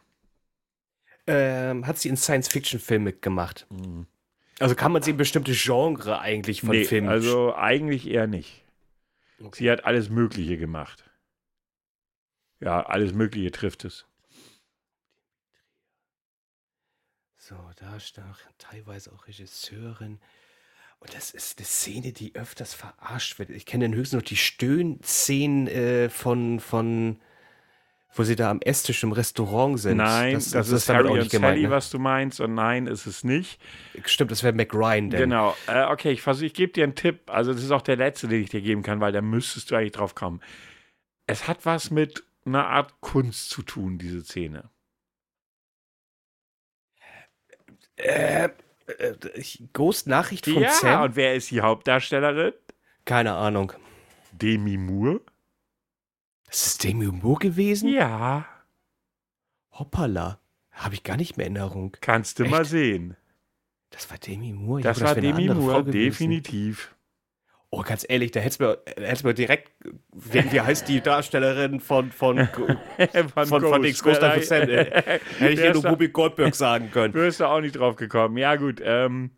Ähm, hat sie in Science-Fiction-Film mitgemacht? Also kann man sie in bestimmte Genre eigentlich von Nee, Filmen also eigentlich eher nicht. Okay. Sie hat alles Mögliche gemacht. Ja, alles Mögliche trifft es. So, Darsteller, teilweise auch Regisseurin. Und das ist eine Szene, die öfters verarscht wird. Ich kenne höchstens noch die Stöhnszenen äh, von, von, wo sie da am Esstisch im Restaurant sind. Nein, das, ist damit Harry und Sally, ne? was du meinst. Und nein, ist es nicht. Stimmt, das wäre Mac Ryan denn. Genau. Äh, okay, ich ich gebe dir einen Tipp. Also, das ist auch der letzte, den ich dir geben kann, weil da müsstest du eigentlich drauf kommen. Es hat was mit einer Art Kunst zu tun, diese Szene. Äh, äh, ich- Ghost Nachricht von ja, Sam? und wer ist die Hauptdarstellerin? Keine Ahnung. Demi Moore? Ist es Demi Moore gewesen? Ja, Hoppala. Habe ich gar nicht mehr in Erinnerung. kannst du Echt? mal sehen. Das war Demi Moore. Das dachte, war eine Demi Moore, definitiv. Oh, ganz ehrlich, da hättest du mir, direkt, wie, heißt die Darstellerin von, von, von, von, von Ghost Life of Sam? Äh, Hätte ich ist nur Ruby Goldberg sagen können. Wirst du auch nicht drauf gekommen. Ja, gut. Ähm,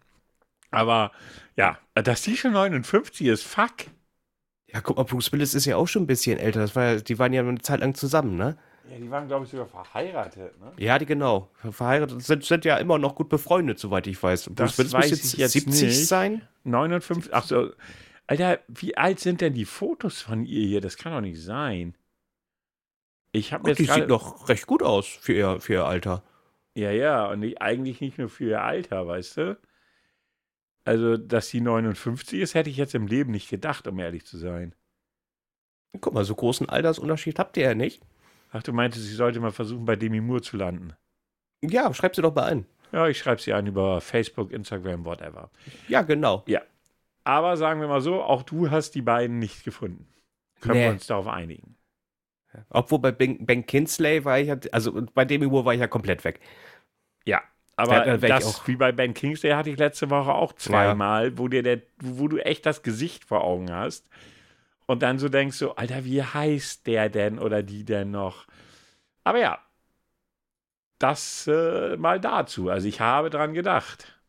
aber ja, dass die schon 59 ist, fuck. Ja, guck mal, Bruce Willis ist ja auch schon ein bisschen älter. Das war ja, die waren ja eine Zeit lang zusammen, ne? Ja, die waren, glaube ich, sogar verheiratet, ne? Ja, die genau. Verheiratet sind, sind ja immer noch gut befreundet, soweit ich weiß. Das Bruce Willis muss ich jetzt 70 nicht. sein? 59, ach so. Alter, wie alt sind denn die Fotos von ihr hier? Das kann doch nicht sein. Ich habe jetzt die sieht noch recht gut aus für ihr, für ihr Alter. Ja, ja, und nicht, eigentlich nicht nur für ihr Alter, weißt du? Also, dass sie 59 ist, hätte ich jetzt im Leben nicht gedacht, um ehrlich zu sein. Guck mal, so großen Altersunterschied habt ihr ja nicht. Ach, du meintest, sie sollte mal versuchen, bei Demi Moore zu landen. Ja, schreib sie doch mal ein. Ja, ich schreibe sie an über Facebook, Instagram, whatever. Ja, genau. Aber sagen wir mal so, auch du hast die beiden nicht gefunden. Können Nee. wir uns darauf einigen? Obwohl bei Ben, ben Kinsley war ich ja, also bei Demi Moore war ich ja komplett weg. Ja. Aber Ja, das, wie bei Ben Kingsley, hatte ich letzte Woche auch zweimal, wo dir der, wo du echt das Gesicht vor Augen hast und dann so denkst so, Alter, wie heißt der denn oder die denn noch? Aber ja, das äh, mal dazu. Also ich habe dran gedacht.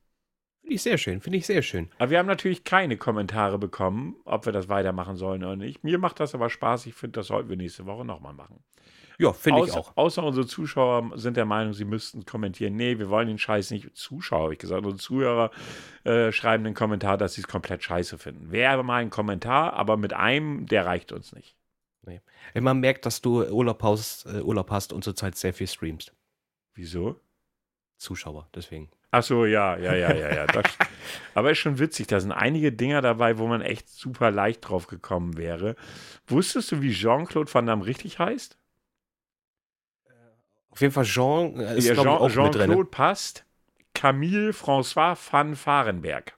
Finde ich sehr schön, finde ich sehr schön. Aber wir haben natürlich keine Kommentare bekommen, ob wir das weitermachen sollen oder nicht. Mir macht das aber Spaß. Ich finde, das sollten wir nächste Woche nochmal machen. Ja, finde ich auch. außer unsere Zuschauer sind der Meinung, sie müssten kommentieren. Nee, wir wollen den Scheiß nicht. Zuschauer, habe ich gesagt. Unsere Zuhörer äh, schreiben einen Kommentar, dass sie es komplett scheiße finden. Wäre mal ein Kommentar, aber mit einem, der reicht uns nicht. Wenn man merkt, dass du Urlaub hast, äh, Urlaub hast und zurzeit sehr viel streamst. Wieso? Zuschauer, deswegen. Ach so, ja, ja, ja, ja, ja. Das, aber ist schon witzig. Da sind einige Dinger dabei, wo man echt super leicht drauf gekommen wäre. Wusstest du, wie Jean-Claude Van Damme richtig heißt? Auf jeden Fall Jean äh, ist, Ja, ich, auch Jean- mit drin. Jean-Claude passt. Camille François van Varenberg.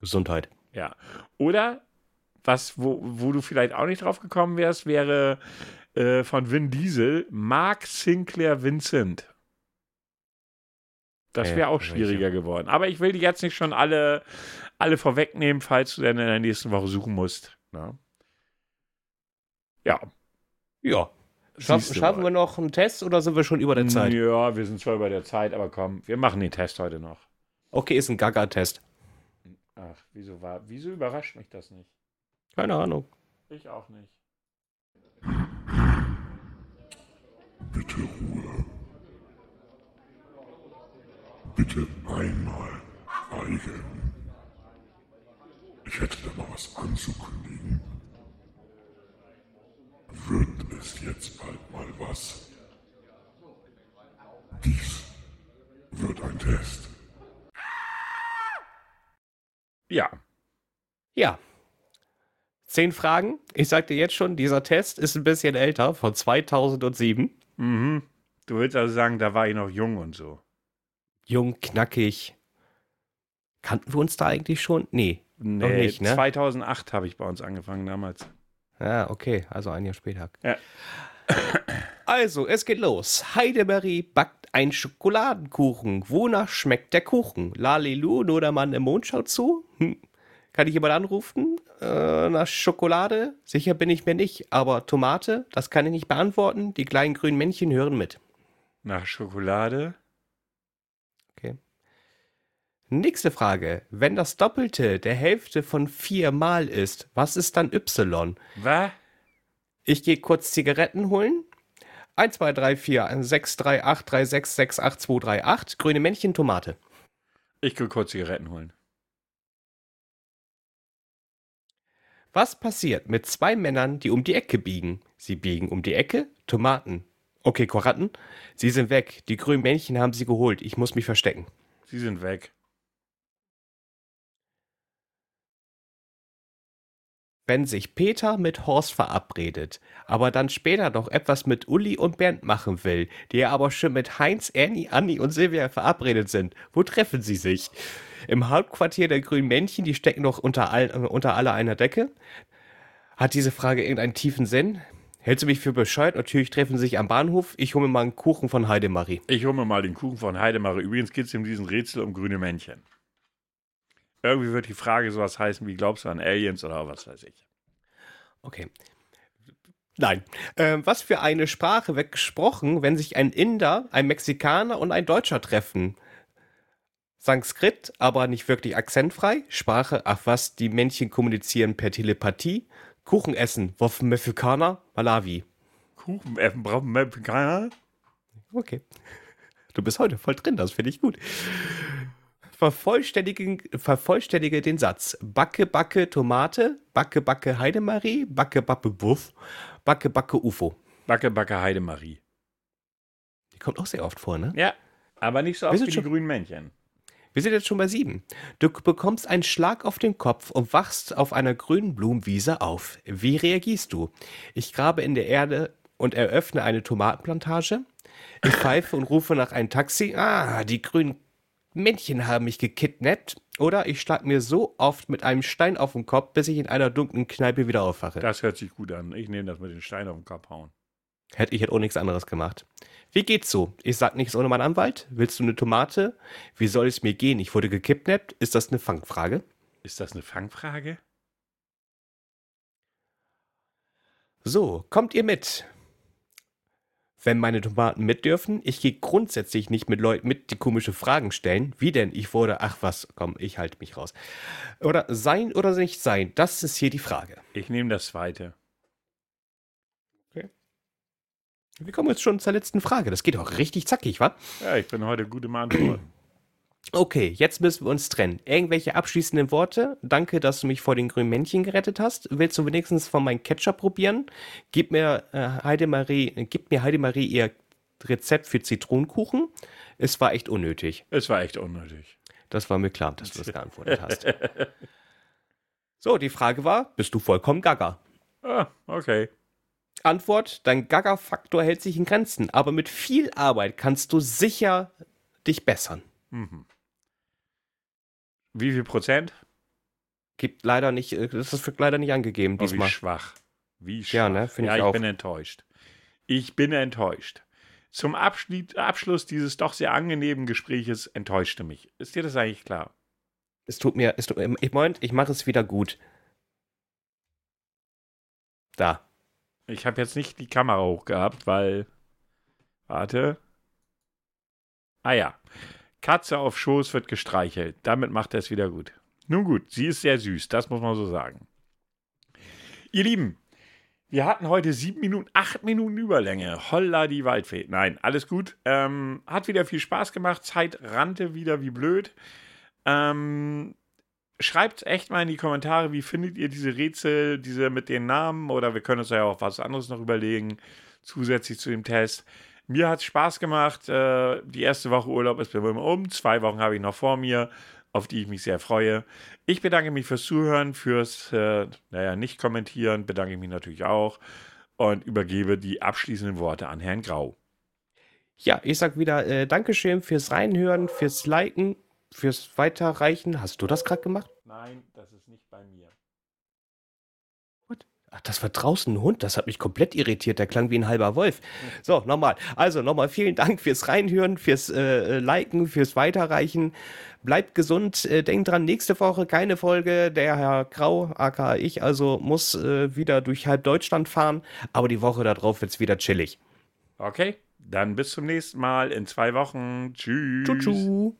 Gesundheit. Ja. Oder was, wo, wo du vielleicht auch nicht drauf gekommen wärst, wäre äh, von Vin Diesel Mark Sinclair Vincent. Das Ja, wäre auch welche? schwieriger geworden. Aber ich will die jetzt nicht schon alle, alle vorwegnehmen, falls du dann in der nächsten Woche suchen musst. Ne? Ja. Ja. Schaff, schaffen mal. wir noch einen Test oder sind wir schon über der Zeit? Ja, wir sind zwar über der Zeit, aber komm, wir machen den Test heute noch. Okay, ist ein Gaga-Test. Ach, wieso war, wieso überrascht mich das nicht? Keine Ahnung. Ich auch nicht. Bitte Ruhe. Bitte einmal schweigen. Ich hätte da mal was anzukündigen. Es jetzt bald mal was? Dies wird ein Test. Ja. Ja. Zehn Fragen. Ich sagte jetzt schon, dieser Test ist ein bisschen älter, von 2007. Mhm. Du willst also sagen, da war ich noch jung und so. Jung, knackig. Kannten wir uns da eigentlich schon? Nee. Nee, nicht, ne? 2008 habe ich bei uns angefangen damals. Ah, okay. Also ein Jahr später. Ja. Also, es geht los. Heidemarie backt einen Schokoladenkuchen. Wonach schmeckt der Kuchen? Lalilu, nur der Mann im Mond schaut zu? Hm. Kann ich jemand anrufen? Äh, nach Schokolade? Sicher bin ich mir nicht. Aber Tomate? Das kann ich nicht beantworten. Die kleinen grünen Männchen hören mit. Nach Schokolade? Nächste Frage. Wenn das Doppelte der Hälfte von vier mal ist, was ist dann Y? Was? Ich gehe kurz Zigaretten holen. 1, 2, 3, 4, 6, 3, 8, 3, 6, 6, 8, 2, 3, 8. Grüne Männchen, Tomate. Ich will kurz Zigaretten holen. Was passiert mit zwei Männern, die um die Ecke biegen? Sie biegen um die Ecke? Tomaten. Okay, Koratten. Sie sind weg. Die grünen Männchen haben sie geholt. Ich muss mich verstecken. Sie sind weg. Wenn sich Peter mit Horst verabredet, aber dann später noch etwas mit Uli und Bernd machen will, die ja aber schon mit Heinz, Ernie, Anni und Silvia verabredet sind, wo treffen sie sich? Im Hauptquartier der grünen Männchen, die stecken doch unter, all, unter alle einer Decke? Hat diese Frage irgendeinen tiefen Sinn? Hältst du mich für bescheuert? Natürlich treffen sie sich am Bahnhof. Ich hole mir mal einen Kuchen von Heidemarie. Ich hole mir mal den Kuchen von Heidemarie. Übrigens geht es in diesem Rätsel um grüne Männchen. Irgendwie wird die Frage sowas heißen wie, glaubst du an Aliens oder was weiß ich. Okay. Nein. Ähm, was für eine Sprache wird gesprochen, wenn sich ein Inder, ein Mexikaner und ein Deutscher treffen? Sanskrit, aber nicht wirklich akzentfrei. Sprache, ach was, die Männchen kommunizieren per Telepathie. Kuchen essen, Woffen Mexikaner, Malawi. Kuchen essen brauchen keiner. Okay. Du bist heute voll drin, das finde ich gut. Vervollständige, vervollständige den Satz. Backe, backe, Tomate, backe, backe, Heidemarie, backe, backe, Buff, backe, backe, UFO. Backe, backe, Heidemarie. Die kommt auch sehr oft vor, ne? Ja, aber nicht so Wir oft sind wie die schon- grünen Männchen. Wir sind jetzt schon bei sieben. Du bekommst einen Schlag auf den Kopf und wachst auf einer grünen Blumenwiese auf. Wie reagierst du? Ich grabe in der Erde und eröffne eine Tomatenplantage. Ich pfeife und rufe nach einem Taxi. Ah, die grünen Männchen haben mich gekidnappt. Oder ich schlag mir so oft mit einem Stein auf den Kopf, bis ich in einer dunklen Kneipe wieder aufwache. Das hört sich gut an. Ich nehme das mit den Steinen auf den Kopf hauen. Hätte ich hätte auch nichts anderes gemacht. Wie geht's so? Ich sag nichts ohne meinen Anwalt. Willst du eine Tomate? Wie soll es mir gehen? Ich wurde gekidnappt. Ist das eine Fangfrage? Ist das eine Fangfrage? So, kommt ihr mit? Wenn meine Tomaten mit dürfen, ich gehe grundsätzlich nicht mit Leuten mit, die komische Fragen stellen. Wie denn? Ich wurde, ach was, komm, ich halte mich raus. Oder sein oder nicht sein, das ist hier die Frage. Ich nehme das zweite. Wir kommen jetzt schon zur letzten Frage. Das geht auch richtig zackig, wa? Ja, ich bin heute gut im Antworten. Okay, jetzt müssen wir uns trennen. Irgendwelche abschließenden Worte? Danke, dass du mich vor den grünen Männchen gerettet hast. Willst du wenigstens von meinem Ketchup probieren? Gib mir äh, Heidemarie, äh, gib mir Heidemarie ihr Rezept für Zitronenkuchen. Es war echt unnötig. Es war echt unnötig. Das war mir klar, dass du das geantwortet hast. So, die Frage war, bist du vollkommen gaga? Ah, okay. Antwort, dein Gaga-Faktor hält sich in Grenzen, aber mit viel Arbeit kannst du sicher dich bessern. Wie viel Prozent? Gibt leider nicht, äh, das wird leider nicht angegeben Oh, wie diesmal. schwach. Wie schwach. Ja, ne, find ja, ich ich auch. bin enttäuscht. Ich bin enttäuscht. Zum Abschluss dieses doch sehr angenehmen Gespräches enttäuschte mich. Ist dir das eigentlich klar? Es tut mir, es tut ich Moment, ich mache es wieder gut. Da. Ich habe jetzt nicht die Kamera hochgehabt, weil. Warte. Ah ja. Katze auf Schoß wird gestreichelt. Damit macht er es wieder gut. Nun gut, sie ist sehr süß, das muss man so sagen. Ihr Lieben, wir hatten heute sieben Minuten, acht Minuten Überlänge. Holla die Waldfee. Nein, alles gut. Ähm, hat wieder viel Spaß gemacht. Zeit rannte wieder wie blöd. Ähm, schreibt echt mal in die Kommentare, wie findet ihr diese Rätsel, diese mit den Namen oder wir können uns ja auch was anderes noch überlegen, zusätzlich zu dem Test. Mir hat es Spaß gemacht. Äh, die erste Woche Urlaub ist bei mir um. Zwei Wochen habe ich noch vor mir, auf die ich mich sehr freue. Ich bedanke mich fürs Zuhören, fürs, äh, naja, nicht kommentieren, bedanke ich mich natürlich auch und übergebe die abschließenden Worte an Herrn Grau. Ja, ich sag wieder äh, Dankeschön fürs Reinhören, fürs Liken, fürs Weiterreichen. Hast du das gerade gemacht? Nein, das ist nicht bei mir. Ach, das war draußen ein Hund. Das hat mich komplett irritiert. Der klang wie ein halber Wolf. So, nochmal. Also nochmal vielen Dank fürs Reinhören, fürs äh, Liken, fürs Weiterreichen. Bleibt gesund. Äh, denkt dran, nächste Woche keine Folge. Der Herr Grau, aka ich, also muss äh, wieder durch halb Deutschland fahren. Aber die Woche darauf wird's wieder chillig. Okay, dann bis zum nächsten Mal in zwei Wochen. Tschüss. Tschu, tschu.